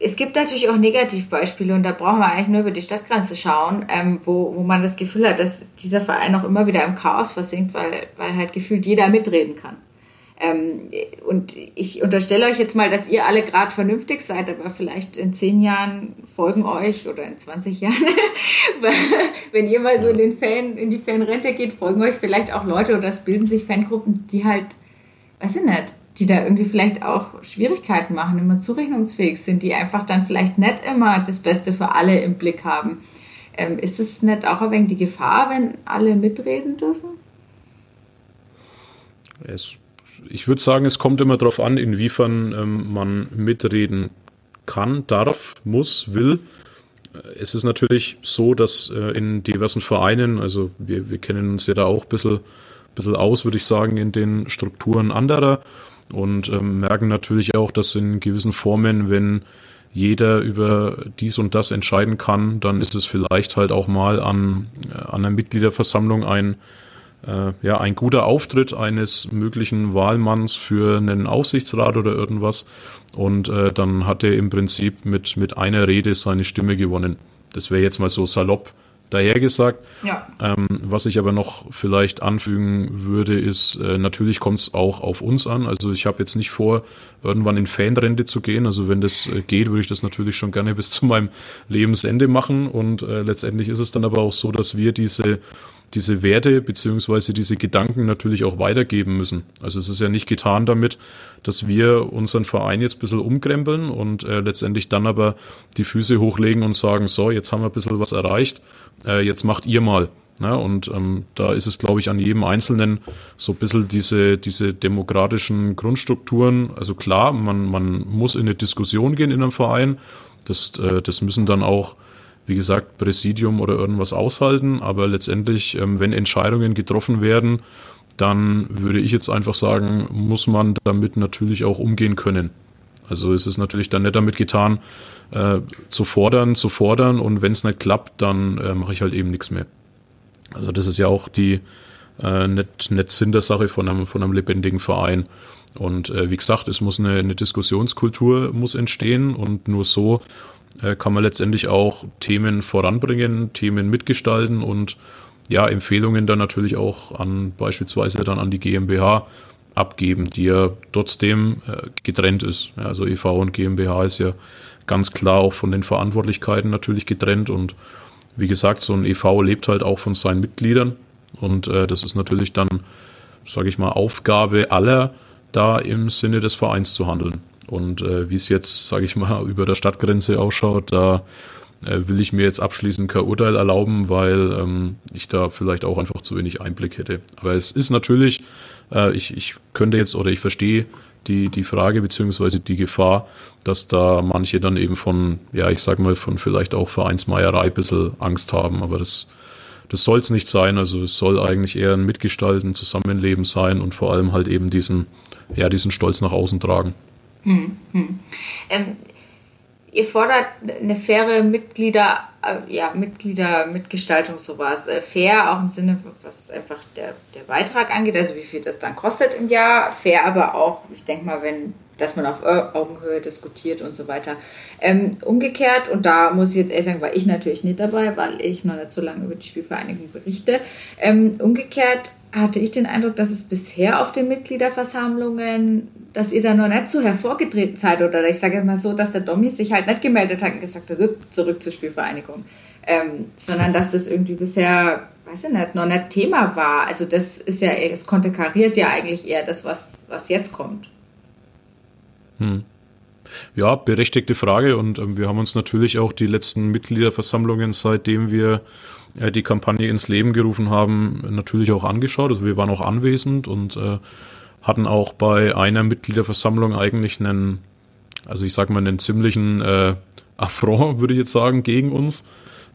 Speaker 1: es gibt natürlich auch Negativbeispiele und da brauchen wir eigentlich nur über die Stadtgrenze schauen, ähm, wo, wo man das Gefühl hat, dass dieser Verein auch immer wieder im Chaos versinkt, weil, weil halt gefühlt jeder mitreden kann. Ähm, und ich unterstelle euch jetzt mal, dass ihr alle gerade vernünftig seid, aber vielleicht in zehn Jahren folgen euch oder in 20 Jahren, wenn ihr mal so in den Fan, in die Fanrente geht, folgen euch vielleicht auch Leute oder es bilden sich Fangruppen, die halt, weiß ich nicht, die da irgendwie vielleicht auch Schwierigkeiten machen, immer zurechnungsfähig sind, die einfach dann vielleicht nicht immer das Beste für alle im Blick haben. Ähm, ist es nicht auch ein wenig die Gefahr, wenn alle mitreden dürfen?
Speaker 3: Es ich würde sagen, es kommt immer darauf an, inwiefern ähm, man mitreden kann, darf, muss, will. Es ist natürlich so, dass äh, in diversen Vereinen, also wir, wir kennen uns ja da auch ein bisschen, bisschen aus, würde ich sagen, in den Strukturen anderer und ähm, merken natürlich auch, dass in gewissen Formen, wenn jeder über dies und das entscheiden kann, dann ist es vielleicht halt auch mal an, äh, an einer Mitgliederversammlung ein äh, ja, ein guter Auftritt eines möglichen Wahlmanns für einen Aufsichtsrat oder irgendwas. Und äh, dann hat er im Prinzip mit, mit einer Rede seine Stimme gewonnen. Das wäre jetzt mal so salopp dahergesagt. Ja. Ähm, was ich aber noch vielleicht anfügen würde, ist, äh, natürlich kommt es auch auf uns an. Also ich habe jetzt nicht vor, irgendwann in Fanrente zu gehen. Also wenn das äh, geht, würde ich das natürlich schon gerne bis zu meinem Lebensende machen. Und äh, letztendlich ist es dann aber auch so, dass wir diese diese Werte beziehungsweise diese Gedanken natürlich auch weitergeben müssen. Also es ist ja nicht getan damit, dass wir unseren Verein jetzt ein bisschen umkrempeln und äh, letztendlich dann aber die Füße hochlegen und sagen, so, jetzt haben wir ein bisschen was erreicht, äh, jetzt macht ihr mal. Ja, und ähm, da ist es, glaube ich, an jedem Einzelnen so ein bisschen diese, diese demokratischen Grundstrukturen. Also klar, man, man muss in eine Diskussion gehen in einem Verein. Das, äh, das müssen dann auch wie gesagt, Präsidium oder irgendwas aushalten. Aber letztendlich, ähm, wenn Entscheidungen getroffen werden, dann würde ich jetzt einfach sagen, muss man damit natürlich auch umgehen können. Also es ist natürlich dann nicht damit getan, äh, zu fordern, zu fordern und wenn es nicht klappt, dann äh, mache ich halt eben nichts mehr. Also das ist ja auch die äh, nicht, nicht Sinn der Sache von einem, von einem lebendigen Verein. Und äh, wie gesagt, es muss eine, eine Diskussionskultur muss entstehen und nur so äh, kann man letztendlich auch Themen voranbringen, Themen mitgestalten und ja, Empfehlungen dann natürlich auch an beispielsweise dann an die GmbH abgeben, die ja trotzdem äh, getrennt ist. Also EV und GmbH ist ja ganz klar auch von den Verantwortlichkeiten natürlich getrennt und wie gesagt, so ein EV lebt halt auch von seinen Mitgliedern und äh, das ist natürlich dann, sage ich mal, Aufgabe aller, da im Sinne des Vereins zu handeln. Und äh, wie es jetzt, sage ich mal, über der Stadtgrenze ausschaut, da will ich mir jetzt abschließend kein Urteil erlauben, weil ähm, ich da vielleicht auch einfach zu wenig Einblick hätte. Aber es ist natürlich, äh, ich, ich könnte jetzt oder ich verstehe die, die Frage beziehungsweise die Gefahr, dass da manche dann eben von, ja, ich sag mal, von vielleicht auch Vereinsmeierei ein bisschen Angst haben. Aber das, das soll es nicht sein. Also es soll eigentlich eher ein Mitgestalten, Zusammenleben sein und vor allem halt eben diesen, ja, diesen Stolz nach außen tragen. Hm,
Speaker 1: hm. Ähm, ihr fordert eine faire Mitglieder, äh, ja, Mitglieder, Mitgestaltung, sowas. Äh, fair auch im Sinne, was einfach der, der Beitrag angeht, also wie viel das dann kostet im Jahr. Fair aber auch, ich denke mal, wenn, dass man auf Augenhöhe diskutiert und so weiter. Ähm, umgekehrt, und da muss ich jetzt ehrlich sagen, war ich natürlich nicht dabei, weil ich noch nicht so lange über die Spielvereinigung berichte. Ähm, umgekehrt hatte ich den Eindruck, dass es bisher auf den Mitgliederversammlungen, dass ihr da noch nicht so hervorgetreten seid oder ich sage mal so, dass der Domi sich halt nicht gemeldet hat und gesagt hat, zurück zur Spielvereinigung, ähm, sondern dass das irgendwie bisher, weiß ich nicht, noch nicht Thema war. Also das ist ja, es konterkariert ja eigentlich eher das, was, was jetzt kommt.
Speaker 3: Hm. Ja, berechtigte Frage und ähm, wir haben uns natürlich auch die letzten Mitgliederversammlungen, seitdem wir äh, die Kampagne ins Leben gerufen haben, natürlich auch angeschaut. Also wir waren auch anwesend und äh, hatten auch bei einer Mitgliederversammlung eigentlich einen, also ich sag mal, einen ziemlichen äh, Affront, würde ich jetzt sagen, gegen uns,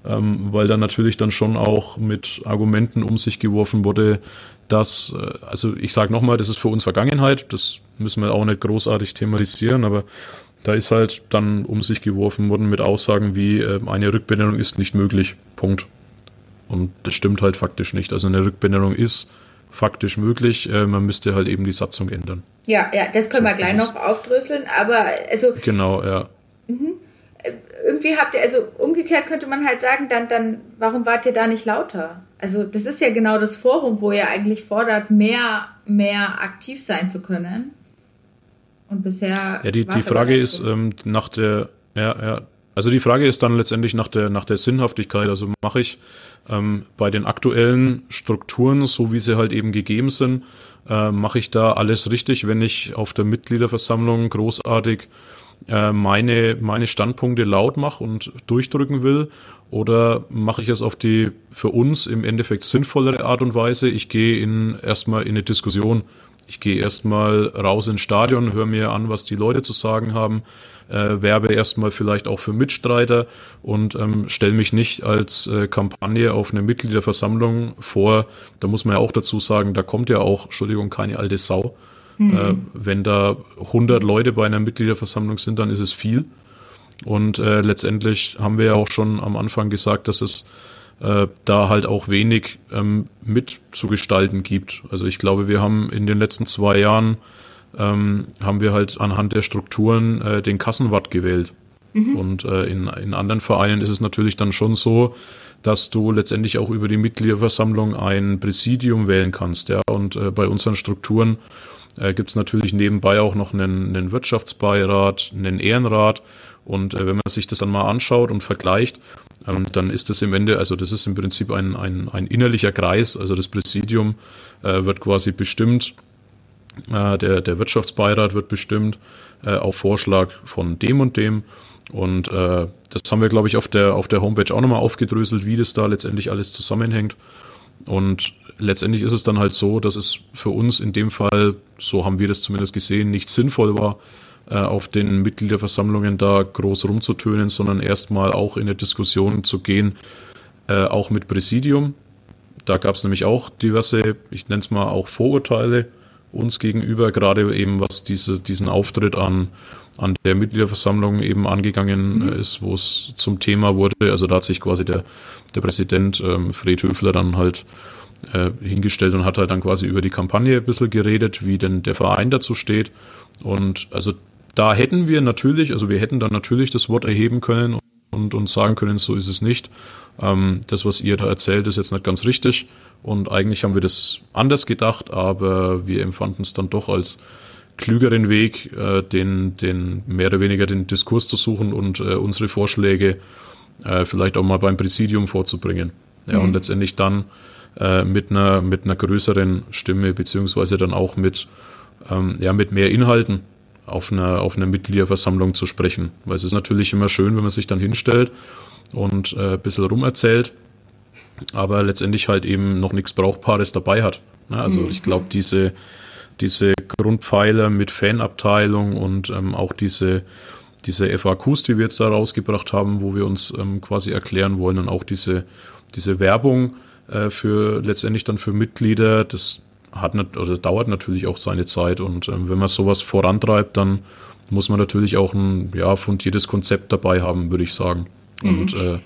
Speaker 3: ähm, weil da natürlich dann schon auch mit Argumenten um sich geworfen wurde, dass, äh, also ich sage nochmal, das ist für uns Vergangenheit, das müssen wir auch nicht großartig thematisieren, aber da ist halt dann um sich geworfen worden mit Aussagen wie, äh, eine Rückbenennung ist nicht möglich, Punkt. Und das stimmt halt faktisch nicht. Also eine Rückbenennung ist faktisch möglich, äh, man müsste halt eben die Satzung ändern.
Speaker 1: Ja, ja, das können so, wir gleich noch aufdröseln, aber also.
Speaker 3: Genau, ja. Mhm.
Speaker 1: Irgendwie habt ihr, also umgekehrt könnte man halt sagen, dann, dann, warum wart ihr da nicht lauter? Also, das ist ja genau das Forum, wo ihr eigentlich fordert, mehr, mehr aktiv sein zu können. Und bisher.
Speaker 3: Ja, die, die Frage ist ähm, nach der, ja, ja. Also die Frage ist dann letztendlich nach der, nach der Sinnhaftigkeit. Also mache ich ähm, bei den aktuellen Strukturen, so wie sie halt eben gegeben sind, äh, mache ich da alles richtig, wenn ich auf der Mitgliederversammlung großartig äh, meine, meine Standpunkte laut mache und durchdrücken will? Oder mache ich es auf die für uns im Endeffekt sinnvollere Art und Weise? Ich gehe in, erstmal in eine Diskussion ich gehe erstmal raus ins Stadion, höre mir an, was die Leute zu sagen haben, äh, werbe erstmal vielleicht auch für Mitstreiter und ähm, stelle mich nicht als äh, Kampagne auf eine Mitgliederversammlung vor. Da muss man ja auch dazu sagen, da kommt ja auch, Entschuldigung, keine alte Sau. Mhm. Äh, wenn da 100 Leute bei einer Mitgliederversammlung sind, dann ist es viel. Und äh, letztendlich haben wir ja auch schon am Anfang gesagt, dass es äh, da halt auch wenig ähm, mitzugestalten gibt. Also ich glaube, wir haben in den letzten zwei Jahren ähm, haben wir halt anhand der Strukturen äh, den Kassenwart gewählt. Mhm. Und äh, in, in anderen Vereinen ist es natürlich dann schon so, dass du letztendlich auch über die Mitgliederversammlung ein Präsidium wählen kannst. Ja? Und äh, bei unseren Strukturen äh, gibt es natürlich nebenbei auch noch einen, einen Wirtschaftsbeirat, einen Ehrenrat. Und äh, wenn man sich das dann mal anschaut und vergleicht, ähm, dann ist das im Ende, also das ist im Prinzip ein, ein, ein innerlicher Kreis, also das Präsidium äh, wird quasi bestimmt, äh, der, der Wirtschaftsbeirat wird bestimmt äh, auf Vorschlag von dem und dem. Und äh, das haben wir, glaube ich, auf der, auf der Homepage auch nochmal aufgedröselt, wie das da letztendlich alles zusammenhängt. Und letztendlich ist es dann halt so, dass es für uns in dem Fall, so haben wir das zumindest gesehen, nicht sinnvoll war, äh, auf den Mitgliederversammlungen da groß rumzutönen, sondern erstmal auch in eine Diskussion zu gehen, äh, auch mit Präsidium. Da gab es nämlich auch diverse, ich nenne es mal auch Vorurteile uns gegenüber, gerade eben was diese, diesen Auftritt an, an der Mitgliederversammlung eben angegangen mhm. ist, wo es zum Thema wurde. Also da hat sich quasi der, der Präsident ähm, Fred Höfler dann halt äh, hingestellt und hat halt dann quasi über die Kampagne ein bisschen geredet, wie denn der Verein dazu steht. Und also da hätten wir natürlich, also wir hätten dann natürlich das Wort erheben können und uns sagen können, so ist es nicht. Ähm, das, was ihr da erzählt, ist jetzt nicht ganz richtig. Und eigentlich haben wir das anders gedacht, aber wir empfanden es dann doch als klügeren Weg, äh, den, den mehr oder weniger den Diskurs zu suchen und äh, unsere Vorschläge äh, vielleicht auch mal beim Präsidium vorzubringen. Ja, mhm. und letztendlich dann äh, mit einer mit einer größeren Stimme beziehungsweise dann auch mit ähm, ja mit mehr Inhalten auf einer, auf einer Mitgliederversammlung zu sprechen. Weil es ist natürlich immer schön, wenn man sich dann hinstellt und äh, ein bisschen rumerzählt, aber letztendlich halt eben noch nichts Brauchbares dabei hat. Ne? Also mhm. ich glaube, diese, diese Grundpfeiler mit Fanabteilung und ähm, auch diese, diese FAQs, die wir jetzt da rausgebracht haben, wo wir uns ähm, quasi erklären wollen und auch diese, diese Werbung äh, für letztendlich dann für Mitglieder, das hat nicht, oder dauert natürlich auch seine Zeit. Und ähm, wenn man sowas vorantreibt, dann muss man natürlich auch ein ja, fundiertes Konzept dabei haben, würde ich sagen. Mhm. Und äh,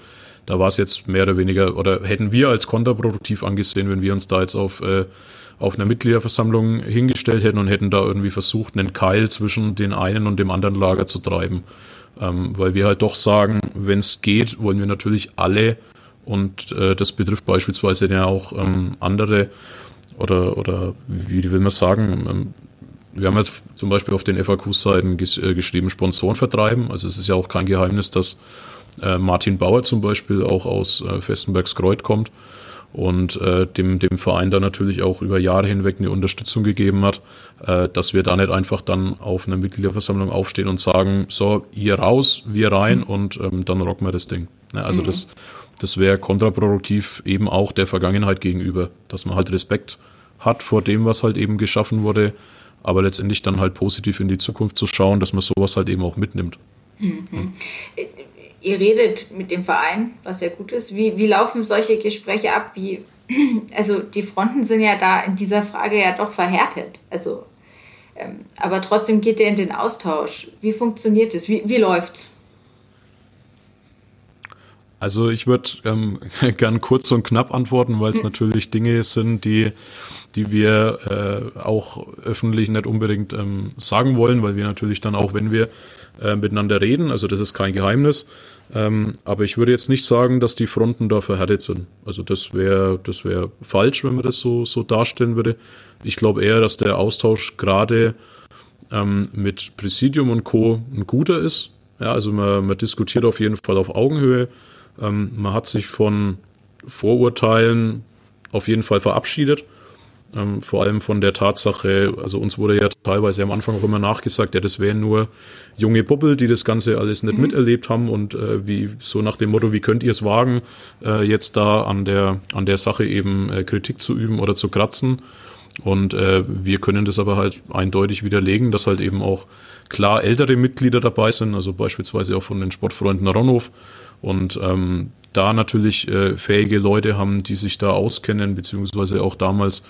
Speaker 3: da war es jetzt mehr oder weniger, oder hätten wir als kontraproduktiv angesehen, wenn wir uns da jetzt auf, äh, auf einer Mitgliederversammlung hingestellt hätten und hätten da irgendwie versucht, einen Keil zwischen den einen und dem anderen Lager zu treiben. Ähm, weil wir halt doch sagen, wenn es geht, wollen wir natürlich alle, und äh, das betrifft beispielsweise ja auch ähm, andere oder, oder wie will man sagen, ähm, wir haben jetzt zum Beispiel auf den FAQ-Seiten ges äh, geschrieben, Sponsoren vertreiben. Also es ist ja auch kein Geheimnis, dass äh, Martin Bauer zum Beispiel auch aus äh, Festenbergs-Kreuth kommt und äh, dem, dem Verein da natürlich auch über Jahre hinweg eine Unterstützung gegeben hat, äh, dass wir da nicht einfach dann auf einer Mitgliederversammlung aufstehen und sagen, so, ihr raus, wir rein mhm. und ähm, dann rocken wir das Ding. Ja, also mhm. das das wäre kontraproduktiv eben auch der Vergangenheit gegenüber, dass man halt Respekt hat vor dem, was halt eben geschaffen wurde, aber letztendlich dann halt positiv in die Zukunft zu schauen, dass man sowas halt eben auch mitnimmt. Mhm.
Speaker 1: Mhm. Ihr redet mit dem Verein, was sehr gut ist. Wie, wie laufen solche Gespräche ab? Wie, also die Fronten sind ja da in dieser Frage ja doch verhärtet. Also, ähm, aber trotzdem geht ihr in den Austausch. Wie funktioniert es? Wie, wie läuft's?
Speaker 3: Also ich würde ähm, gern kurz und knapp antworten, weil es hm. natürlich Dinge sind, die, die wir äh, auch öffentlich nicht unbedingt ähm, sagen wollen, weil wir natürlich dann auch, wenn wir äh, miteinander reden, also das ist kein Geheimnis, ähm, aber ich würde jetzt nicht sagen, dass die Fronten da verhärtet sind. Also das wäre das wäre falsch, wenn man das so, so darstellen würde. Ich glaube eher, dass der Austausch gerade ähm, mit Präsidium und Co. ein guter ist. Ja, also man, man diskutiert auf jeden Fall auf Augenhöhe. Ähm, man hat sich von Vorurteilen auf jeden Fall verabschiedet. Ähm, vor allem von der Tatsache, also uns wurde ja teilweise am Anfang auch immer nachgesagt, ja, das wären nur junge Bubbel, die das Ganze alles nicht mhm. miterlebt haben und äh, wie so nach dem Motto, wie könnt ihr es wagen, äh, jetzt da an der an der Sache eben äh, Kritik zu üben oder zu kratzen. Und äh, wir können das aber halt eindeutig widerlegen, dass halt eben auch klar ältere Mitglieder dabei sind, also beispielsweise auch von den Sportfreunden Ronhof, und ähm, da natürlich äh, fähige Leute haben, die sich da auskennen, beziehungsweise auch damals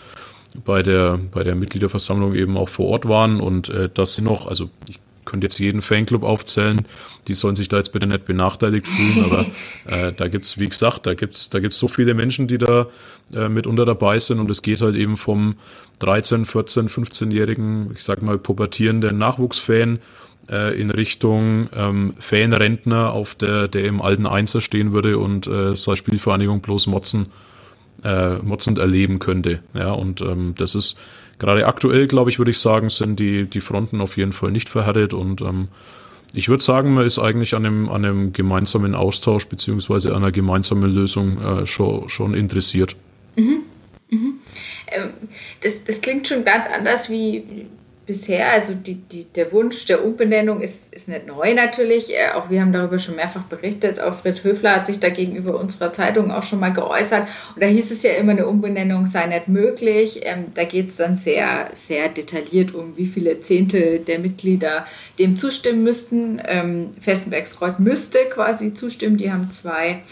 Speaker 3: bei der, bei der Mitgliederversammlung eben auch vor Ort waren. Und äh, das sind noch, also ich könnte jetzt jeden Fanclub aufzählen, die sollen sich da jetzt bitte nicht benachteiligt fühlen, aber äh, da gibt's wie gesagt, da gibt's da gibt's so viele Menschen, die da äh, mitunter dabei sind und es geht halt eben vom 13, 14, 15-jährigen, ich sag mal, pubertierenden Nachwuchsfan äh, in Richtung ähm, Fanrentner, auf der, der im alten Einser stehen würde und äh, seine Spielvereinigung bloß motzen, äh, motzend erleben könnte. Ja, und ähm, das ist gerade aktuell, glaube ich, würde ich sagen, sind die, die Fronten auf jeden Fall nicht verhärtet und ähm, ich würde sagen, man ist eigentlich an einem, an einem gemeinsamen Austausch beziehungsweise einer gemeinsamen Lösung äh, schon, schon interessiert. Mhm.
Speaker 1: Mhm. Ähm, das, das klingt schon ganz anders wie, bisher, also die, die, der Wunsch der Umbenennung ist, ist nicht neu natürlich. Äh, auch wir haben darüber schon mehrfach berichtet. Auch Fred Höfler hat sich da gegenüber unserer Zeitung auch schon mal geäußert. Und da hieß es ja immer, eine Umbenennung sei nicht möglich. Ähm, da geht es dann sehr, sehr detailliert um, wie viele Zehntel der Mitglieder dem zustimmen müssten. Ähm, Festenbergskreuz müsste quasi zustimmen. Die haben zwei,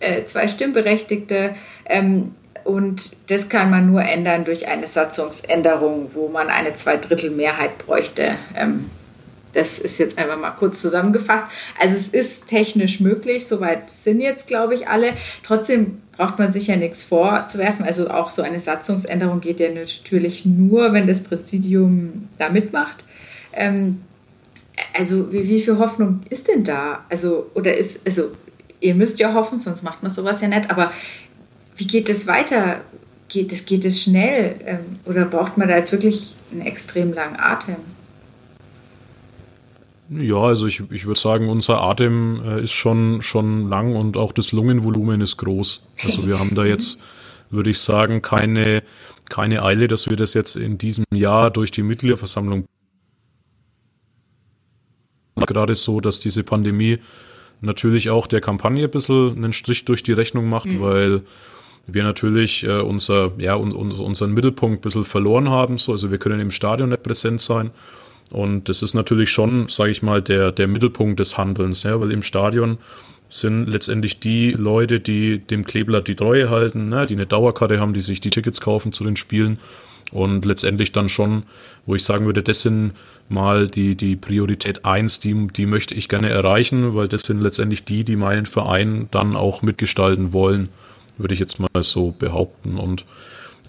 Speaker 1: äh, zwei Stimmberechtigte. Ähm, und das kann man nur ändern durch eine Satzungsänderung, wo man eine Zweidrittelmehrheit bräuchte. Ähm, das ist jetzt einfach mal kurz zusammengefasst. Also es ist technisch möglich, soweit sind jetzt, glaube ich, alle. Trotzdem braucht man sich ja nichts vorzuwerfen. Also auch so eine Satzungsänderung geht ja natürlich nur, wenn das Präsidium da mitmacht. Ähm, also wie, wie viel Hoffnung ist denn da? Also, oder ist, also ihr müsst ja hoffen, sonst macht man sowas ja nicht, aber wie geht es weiter? Geht es, geht es schnell? Ähm, oder braucht man da jetzt wirklich einen extrem langen Atem?
Speaker 3: Ja, also ich, ich würde sagen, unser Atem äh, ist schon, schon lang und auch das Lungenvolumen ist groß. Also wir haben da jetzt, würde ich sagen, keine, keine Eile, dass wir das jetzt in diesem Jahr durch die Mitgliederversammlung gerade so, dass diese Pandemie natürlich auch der Kampagne ein bisschen einen Strich durch die Rechnung macht, mhm. weil wir natürlich äh, unser, ja, un, un, unseren Mittelpunkt ein bisschen verloren haben. So. Also wir können im Stadion nicht präsent sein. Und das ist natürlich schon, sage ich mal, der, der Mittelpunkt des Handelns, ja, weil im Stadion sind letztendlich die Leute, die dem Kleeblatt die Treue halten, ne, die eine Dauerkarte haben, die sich die Tickets kaufen zu den Spielen und letztendlich dann schon, wo ich sagen würde, das sind mal die, die Priorität eins, die, die möchte ich gerne erreichen, weil das sind letztendlich die, die meinen Verein dann auch mitgestalten wollen würde ich jetzt mal so behaupten. Und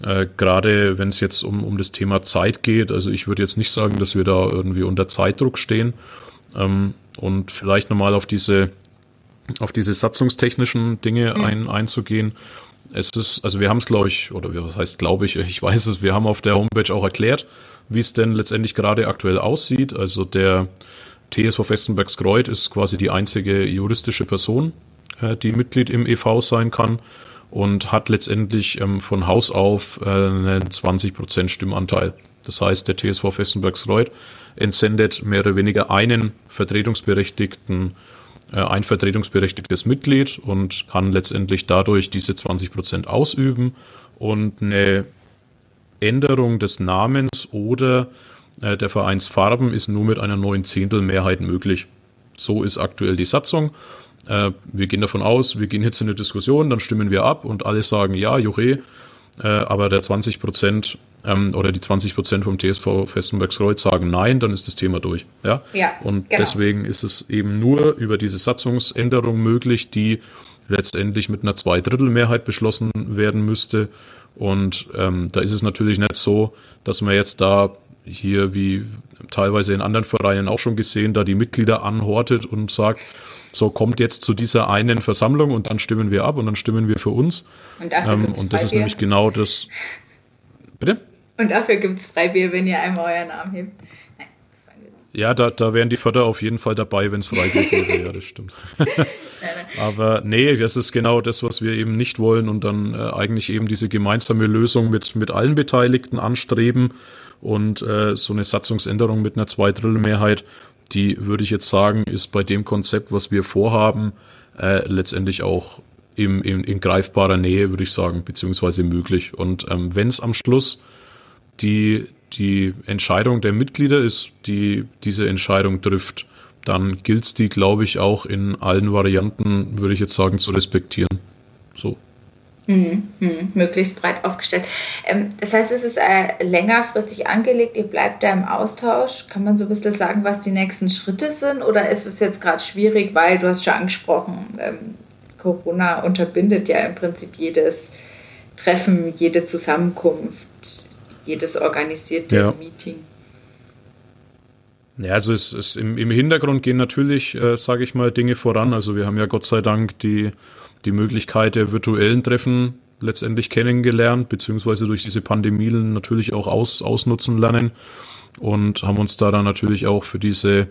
Speaker 3: äh, gerade wenn es jetzt um, um das Thema Zeit geht, also ich würde jetzt nicht sagen, dass wir da irgendwie unter Zeitdruck stehen. Ähm, und vielleicht nochmal auf diese, auf diese satzungstechnischen Dinge mhm. ein, einzugehen. Es ist, also wir haben es, glaube ich, oder was heißt, glaube ich, ich weiß es, wir haben auf der Homepage auch erklärt, wie es denn letztendlich gerade aktuell aussieht. Also der TSV Festenbergs-Greuth ist quasi die einzige juristische Person, äh, die Mitglied im EV sein kann und hat letztendlich ähm, von Haus auf äh, einen 20% Stimmanteil. Das heißt, der TSV Festenbergsreuth entsendet mehr oder weniger einen vertretungsberechtigten, äh, ein vertretungsberechtigtes Mitglied und kann letztendlich dadurch diese 20% ausüben und eine Änderung des Namens oder äh, der Vereinsfarben ist nur mit einer neun Zehntelmehrheit möglich. So ist aktuell die Satzung. Äh, wir gehen davon aus, wir gehen jetzt in eine Diskussion, dann stimmen wir ab und alle sagen ja, Jure, äh, aber der 20 Prozent ähm, oder die 20 Prozent vom TSV Festenbergskreuz sagen nein, dann ist das Thema durch. Ja,
Speaker 1: ja
Speaker 3: und genau. deswegen ist es eben nur über diese Satzungsänderung möglich, die letztendlich mit einer Zweidrittelmehrheit beschlossen werden müsste. Und ähm, da ist es natürlich nicht so, dass man jetzt da hier wie teilweise in anderen Vereinen auch schon gesehen, da die Mitglieder anhortet und sagt, so kommt jetzt zu dieser einen Versammlung und dann stimmen wir ab und dann stimmen wir für uns. Und, ähm, und das ist nämlich genau das.
Speaker 1: Bitte? Und dafür gibt es Freibier, wenn ihr einmal euren Arm hebt. Nein,
Speaker 3: das war ein Witz. Ja, da, da wären die Förder auf jeden Fall dabei, wenn es Freibier gäbe. ja, das stimmt. Aber nee, das ist genau das, was wir eben nicht wollen und dann äh, eigentlich eben diese gemeinsame Lösung mit, mit allen Beteiligten anstreben und äh, so eine Satzungsänderung mit einer Zweidrittelmehrheit, die würde ich jetzt sagen, ist bei dem Konzept, was wir vorhaben, äh, letztendlich auch im, in, in greifbarer Nähe, würde ich sagen, beziehungsweise möglich. Und ähm, wenn es am Schluss die, die Entscheidung der Mitglieder ist, die diese Entscheidung trifft, dann gilt es die, glaube ich, auch in allen Varianten, würde ich jetzt sagen, zu respektieren. So.
Speaker 1: Mhm, mh, möglichst breit aufgestellt. Ähm, das heißt, es ist äh, längerfristig angelegt, ihr bleibt da im Austausch. Kann man so ein bisschen sagen, was die nächsten Schritte sind? Oder ist es jetzt gerade schwierig, weil du hast schon angesprochen, ähm, Corona unterbindet ja im Prinzip jedes Treffen, jede Zusammenkunft, jedes organisierte ja. Meeting.
Speaker 3: Ja, also es, es im, im Hintergrund gehen natürlich, äh, sage ich mal, Dinge voran. Also wir haben ja Gott sei Dank die, die Möglichkeit der virtuellen Treffen letztendlich kennengelernt, beziehungsweise durch diese Pandemien natürlich auch aus, ausnutzen lernen und haben uns da dann natürlich auch für diese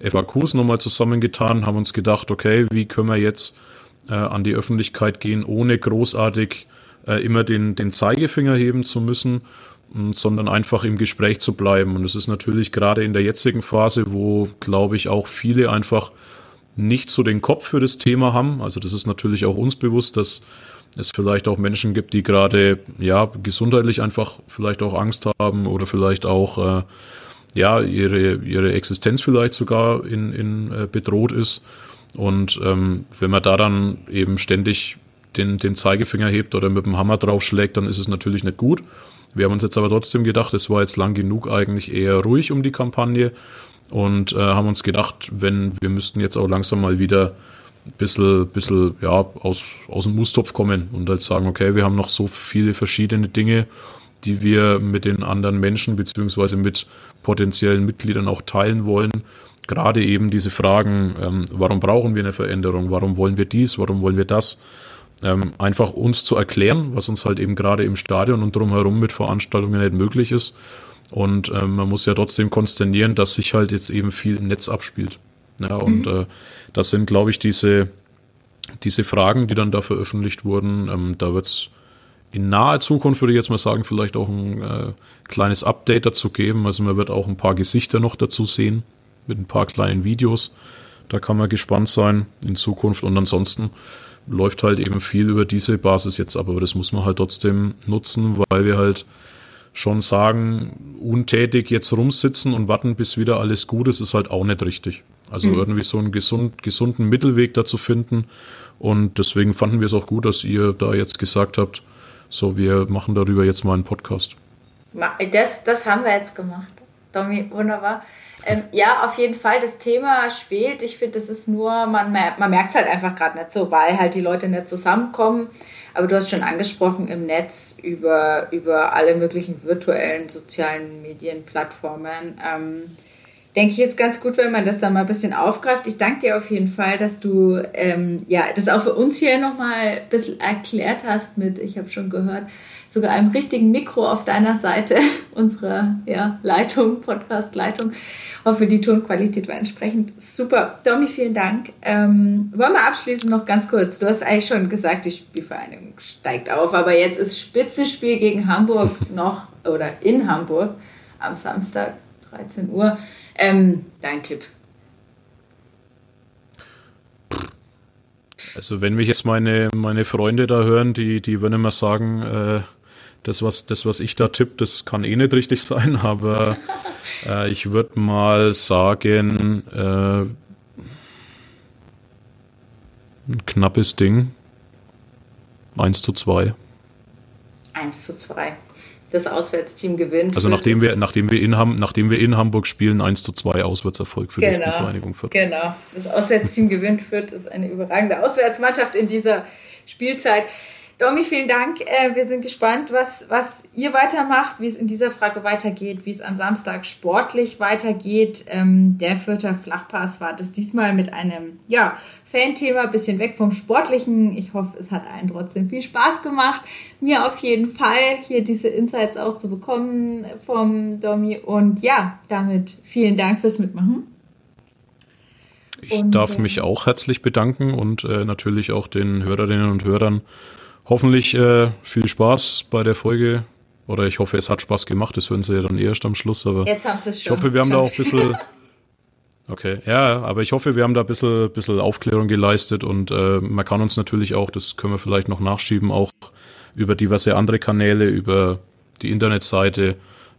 Speaker 3: FAQs nochmal zusammengetan, haben uns gedacht, okay, wie können wir jetzt äh, an die Öffentlichkeit gehen, ohne großartig äh, immer den, den Zeigefinger heben zu müssen sondern einfach im Gespräch zu bleiben. Und es ist natürlich gerade in der jetzigen Phase, wo, glaube ich, auch viele einfach nicht so den Kopf für das Thema haben. Also das ist natürlich auch uns bewusst, dass es vielleicht auch Menschen gibt, die gerade ja gesundheitlich einfach vielleicht auch Angst haben oder vielleicht auch äh, ja ihre ihre Existenz vielleicht sogar in, in äh, bedroht ist. Und ähm, wenn man da dann eben ständig den, den Zeigefinger hebt oder mit dem Hammer draufschlägt, dann ist es natürlich nicht gut. Wir haben uns jetzt aber trotzdem gedacht, es war jetzt lang genug eigentlich eher ruhig um die Kampagne und äh, haben uns gedacht, wenn wir müssten jetzt auch langsam mal wieder ein bisschen, bisschen ja, aus, aus dem Mustopf kommen und halt sagen, okay, wir haben noch so viele verschiedene Dinge, die wir mit den anderen Menschen beziehungsweise mit potenziellen Mitgliedern auch teilen wollen. Gerade eben diese Fragen, ähm, warum brauchen wir eine Veränderung, warum wollen wir dies, warum wollen wir das, ähm, einfach uns zu erklären, was uns halt eben gerade im Stadion und drumherum mit Veranstaltungen nicht möglich ist. Und ähm, man muss ja trotzdem konsternieren, dass sich halt jetzt eben viel im Netz abspielt. Ja, und mhm. äh, das sind, glaube ich, diese, diese Fragen, die dann da veröffentlicht wurden. Ähm, da wird es in naher Zukunft, würde ich jetzt mal sagen, vielleicht auch ein äh, kleines Update dazu geben. Also man wird auch ein paar Gesichter noch dazu sehen, mit ein paar kleinen Videos. Da kann man gespannt sein in Zukunft. Und ansonsten läuft halt eben viel über diese Basis jetzt, aber das muss man halt trotzdem nutzen, weil wir halt schon sagen, untätig jetzt rumsitzen und warten, bis wieder alles gut ist, ist halt auch nicht richtig. Also mhm. irgendwie so einen gesund, gesunden Mittelweg dazu finden. Und deswegen fanden wir es auch gut, dass ihr da jetzt gesagt habt, so, wir machen darüber jetzt mal einen Podcast.
Speaker 1: Das, das haben wir jetzt gemacht. Domi, wunderbar. Ähm, ja, auf jeden Fall, das Thema schwelt. Ich finde, das ist nur, man, man merkt es halt einfach gerade nicht so, weil halt die Leute nicht zusammenkommen. Aber du hast schon angesprochen, im Netz über, über alle möglichen virtuellen sozialen Medienplattformen. Ähm, denke ich, ist ganz gut, wenn man das dann mal ein bisschen aufgreift. Ich danke dir auf jeden Fall, dass du ähm, ja, das auch für uns hier nochmal ein bisschen erklärt hast mit, ich habe schon gehört, sogar einem richtigen Mikro auf deiner Seite unserer ja, Leitung, Podcast-Leitung. Hoffe, die Tonqualität war entsprechend super. Domi, vielen Dank. Ähm, wollen wir abschließen noch ganz kurz? Du hast eigentlich schon gesagt, die Spielvereinigung steigt auf, aber jetzt ist Spitzenspiel gegen Hamburg noch oder in Hamburg am Samstag, 13 Uhr. Ähm, dein Tipp.
Speaker 3: Also wenn mich jetzt meine, meine Freunde da hören, die, die würden immer sagen, äh, das, was, das, was ich da tippe, das kann eh nicht richtig sein, aber Äh, ich würde mal sagen, äh, ein knappes Ding. 1 zu 2.
Speaker 1: 1 zu 2 das Auswärtsteam gewinnt.
Speaker 3: Also nachdem wir, nachdem, wir in, nachdem wir in Hamburg spielen, 1 zu 2 Auswärtserfolg für
Speaker 1: genau,
Speaker 3: die Spielvereinigung
Speaker 1: Fürth. Genau, das Auswärtsteam gewinnt Fürth, ist eine überragende Auswärtsmannschaft in dieser Spielzeit. Domi, vielen Dank. Äh, wir sind gespannt, was, was ihr weitermacht, wie es in dieser Frage weitergeht, wie es am Samstag sportlich weitergeht. Ähm, der Fürther Flachpass war das diesmal mit einem ja, Fan-Thema, ein bisschen weg vom Sportlichen. Ich hoffe, es hat allen trotzdem viel Spaß gemacht. Mir auf jeden Fall, hier diese Insights auch zu bekommen vom Domi. Und ja, damit vielen Dank fürs Mitmachen.
Speaker 3: Ich und, darf mich auch herzlich bedanken und äh, natürlich auch den Hörerinnen und Hörern hoffentlich äh, viel Spaß bei der Folge. Oder ich hoffe, es hat Spaß gemacht. Das hören sie ja dann erst am Schluss. Aber
Speaker 1: Jetzt haben sie es
Speaker 3: schon. Ich hoffe, wir haben da auch ein bisschen. Okay, ja, aber ich hoffe, wir haben da ein bisschen, bisschen Aufklärung geleistet und äh, man kann uns natürlich auch, das können wir vielleicht noch nachschieben, auch über diverse andere Kanäle, über die Internetseite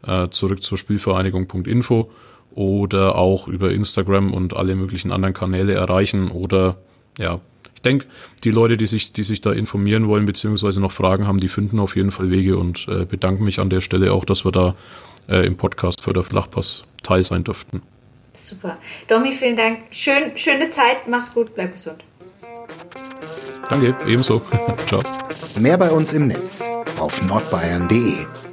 Speaker 3: äh, zurück zur Spielvereinigung.info oder auch über Instagram und alle möglichen anderen Kanäle erreichen oder ja, denke, die Leute, die sich, die sich da informieren wollen, beziehungsweise noch Fragen haben, die finden auf jeden Fall Wege und äh, bedanken mich an der Stelle auch, dass wir da äh, im Podcast für der Flachpass teil sein durften.
Speaker 1: Super. Domi, vielen Dank. Schön, schöne Zeit. Mach's gut. Bleib gesund.
Speaker 3: Danke, ebenso. Ciao.
Speaker 2: Mehr bei uns im Netz auf nordbayern.de.